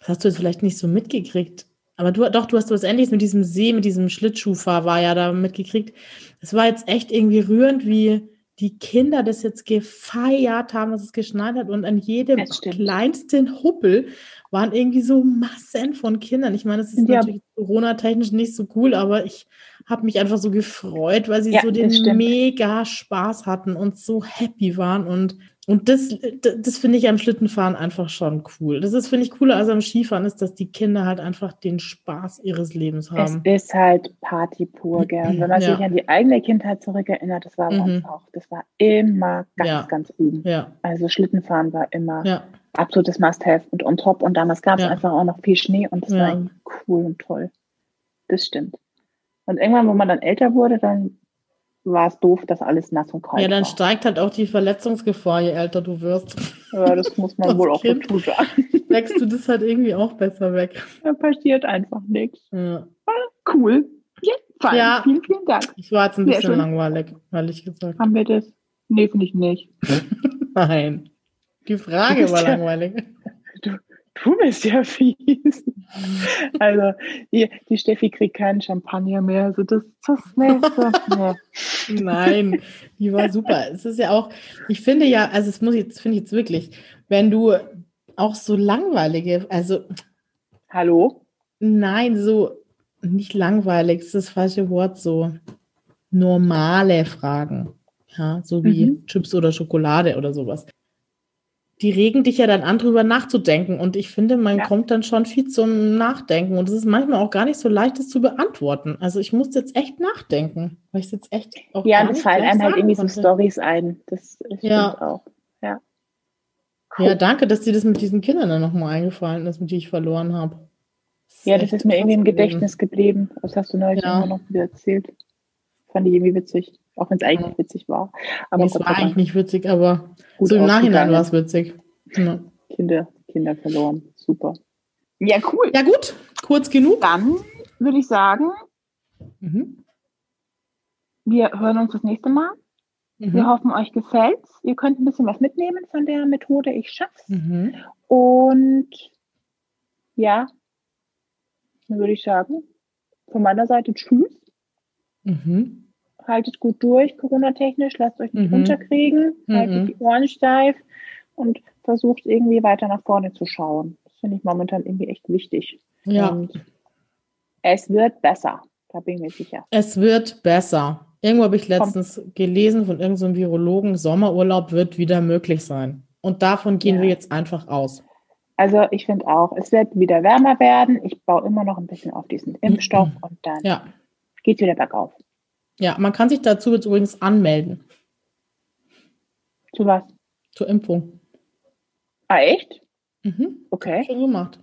das hast du jetzt vielleicht nicht so mitgekriegt, aber du, doch, du hast was Ähnliches mit diesem See, mit diesem Schlittschuhfahr war ja da mitgekriegt. Es war jetzt echt irgendwie rührend, wie die Kinder das jetzt gefeiert haben, dass es geschneit hat und an jedem kleinsten Huppel waren irgendwie so Massen von Kindern. Ich meine, es ist ja. natürlich Corona-technisch nicht so cool, aber ich habe mich einfach so gefreut, weil sie ja, so den mega Spaß hatten und so happy waren und und das, das finde ich am Schlittenfahren einfach schon cool. Das ist, finde ich, cooler als am Skifahren, ist, dass die Kinder halt einfach den Spaß ihres Lebens haben. Es ist halt Party pur, gern. Wenn man ja. sich an die eigene Kindheit zurückerinnert, das war mhm. auch. Das war immer ganz, ja. ganz oben. Ja. Also Schlittenfahren war immer absolutes Must-Have und on top. Und damals gab es einfach auch noch viel Schnee und das war cool und toll. Das stimmt. Und irgendwann, wo man dann älter wurde, dann war es doof, dass alles nass und kalt war. Ja, dann war. steigt halt auch die Verletzungsgefahr, je älter du wirst. Ja, das muss man wohl auch dazu sagen. Wächst du das halt irgendwie auch besser weg. Da passiert einfach nichts. Ja. Cool. Ja, fein. Ja. Vielen, vielen Dank. Ich war jetzt ein bisschen langweilig, ehrlich gesagt. Haben wir das? Nee, finde ich nicht. Nein. Die Frage war langweilig. Du, bist ja fies. Also, die, die Steffi kriegt keinen Champagner mehr. Also, das ist das nächste. Nein, die war super. Es ist ja auch, ich finde ja, also, es muss jetzt, finde ich jetzt wirklich, wenn du auch so langweilige, also. Hallo? Nein, so nicht langweilig, ist das falsche Wort, so normale Fragen. Ja, so wie mhm. Chips oder Schokolade oder sowas die regen dich ja dann an, drüber nachzudenken. Und ich finde, man ja. kommt dann schon viel zum Nachdenken. Und es ist manchmal auch gar nicht so leicht, das zu beantworten. Also ich musste jetzt echt nachdenken, weil ich jetzt echt auch Ja, das fallen einem halt irgendwie konnte. so Stories ein. Das stimmt ja. auch. Ja. Cool. Ja, danke, dass dir das mit diesen Kindern dann nochmal eingefallen ist, mit die ich verloren habe. Ja, das ist mir irgendwie im Gedächtnis geblieben. Das hast du neulich ja. immer noch wieder erzählt. Fand ich irgendwie witzig. Auch wenn es eigentlich ja. witzig war. Aber es war eigentlich nicht witzig, aber so im Nachhinein war es witzig. Ja. Kinder, Kinder verloren. Super. Ja, cool. Ja, gut. Kurz genug. Dann würde ich sagen, mhm. wir hören uns das nächste Mal. Mhm. Wir hoffen, euch gefällt's. Ihr könnt ein bisschen was mitnehmen von der Methode Ich schaff's. Mhm. Und ja, dann würde ich sagen, von meiner Seite tschüss. Mhm haltet gut durch, Corona-technisch, lasst euch nicht mhm. runterkriegen, haltet mhm. die Ohren steif und versucht irgendwie weiter nach vorne zu schauen. Das finde ich momentan irgendwie echt wichtig. Ja. Und es wird besser, da bin ich mir sicher. Es wird besser. Irgendwo habe ich letztens Komm. gelesen von irgendeinem so Virologen, Sommerurlaub wird wieder möglich sein. Und davon gehen ja. wir jetzt einfach aus. Also ich finde auch, es wird wieder wärmer werden. Ich baue immer noch ein bisschen auf diesen Impfstoff mhm. und dann ja. geht es wieder bergauf. Ja, man kann sich dazu jetzt übrigens anmelden. Zu was? Zur Impfung. Ah, echt? Mhm. Okay. Schon gemacht.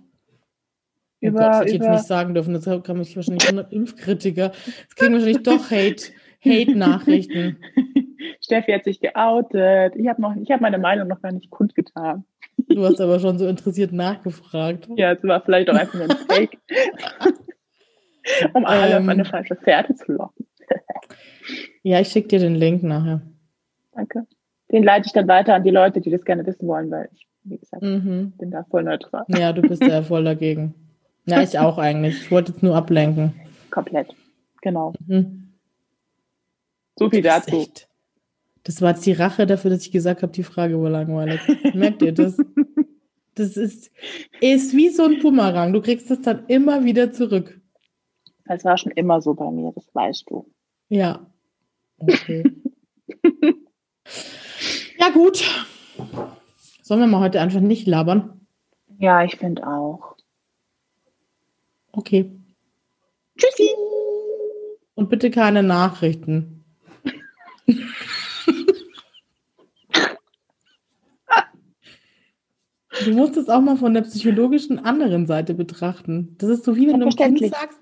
Oh über, Gott, das hätte ich jetzt nicht sagen dürfen. Das kann mich wahrscheinlich 100 Impfkritiker. Jetzt kriegen wahrscheinlich doch Hate, Hate-Nachrichten. Steffi hat sich geoutet. Ich habe hab meine Meinung noch gar nicht kundgetan. Du hast aber schon so interessiert nachgefragt. Ja, es war vielleicht auch einfach nur ein Fake. um alle ähm, auf eine falsche Fährte zu locken. Ja, ich schicke dir den Link nachher. Danke. Den leite ich dann weiter an die Leute, die das gerne wissen wollen, weil ich, wie gesagt, mhm. bin da voll neutral. Ja, du bist ja voll dagegen. Ja, ich auch eigentlich. Ich wollte jetzt nur ablenken. Komplett. Genau. Mhm. So viel dazu. Echt, das war jetzt die Rache dafür, dass ich gesagt habe, die Frage war langweilig. Merkt ihr das? Das ist, ist wie so ein Bumerang. Du kriegst das dann immer wieder zurück. Das war schon immer so bei mir, das weißt du. Ja, Okay. ja, gut. Sollen wir mal heute einfach nicht labern? Ja, ich finde auch. Okay. Tschüssi. Und bitte keine Nachrichten. Du musst es auch mal von der psychologischen anderen Seite betrachten. Das ist so wie wenn du einem Kind sagst,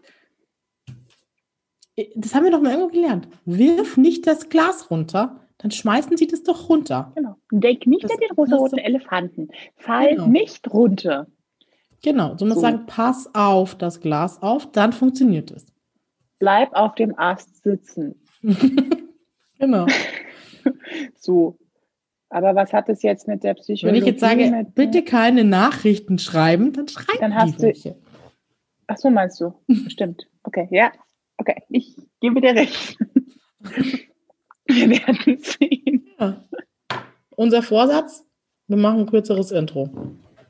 das haben wir doch mal irgendwo gelernt. Wirf nicht das Glas runter, dann schmeißen sie das doch runter. Genau. Denk nicht das, an den rosa-roten Elefanten. Fall genau. nicht runter. Genau. So muss so. sagen, pass auf das Glas auf, dann funktioniert es. Bleib auf dem Ast sitzen. genau. so. Aber was hat es jetzt mit der Psychologie? Wenn ich jetzt sage, bitte keine Nachrichten schreiben, dann schreiben dann hast die welche. Ach so, meinst du? Stimmt. Okay, ja, Okay, ich gebe dir recht. Wir werden sehen. Ja. Unser Vorsatz, wir machen ein kürzeres Intro.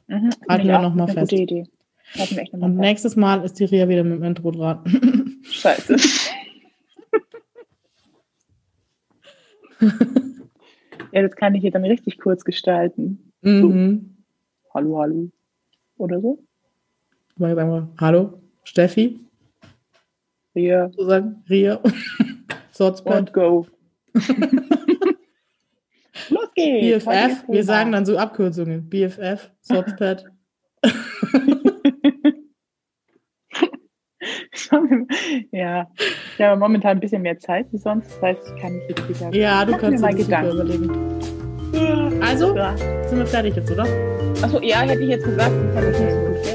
Mhm, Halten wir nochmal fest. Gute Idee. Noch Und nächstes Mal ist die Ria wieder mit dem Intro dran. Scheiße. ja, das kann ich hier dann richtig kurz gestalten. Mhm. So. Hallo, hallo. Oder so? Mal sagen wir, hallo, Steffi. Ria. So sagen, Ria. Sotzpad. go. Los geht's. BFF, wir sagen dann so Abkürzungen. BFF, Sotzpad. ja, ich habe momentan ein bisschen mehr Zeit wie sonst, das heißt, ich kann nicht jetzt wieder. Ja, du kannst dir mal überlegen. Also, sind wir fertig jetzt, oder? Achso, ja, hätte ich jetzt gesagt, das kann ich nicht so gut.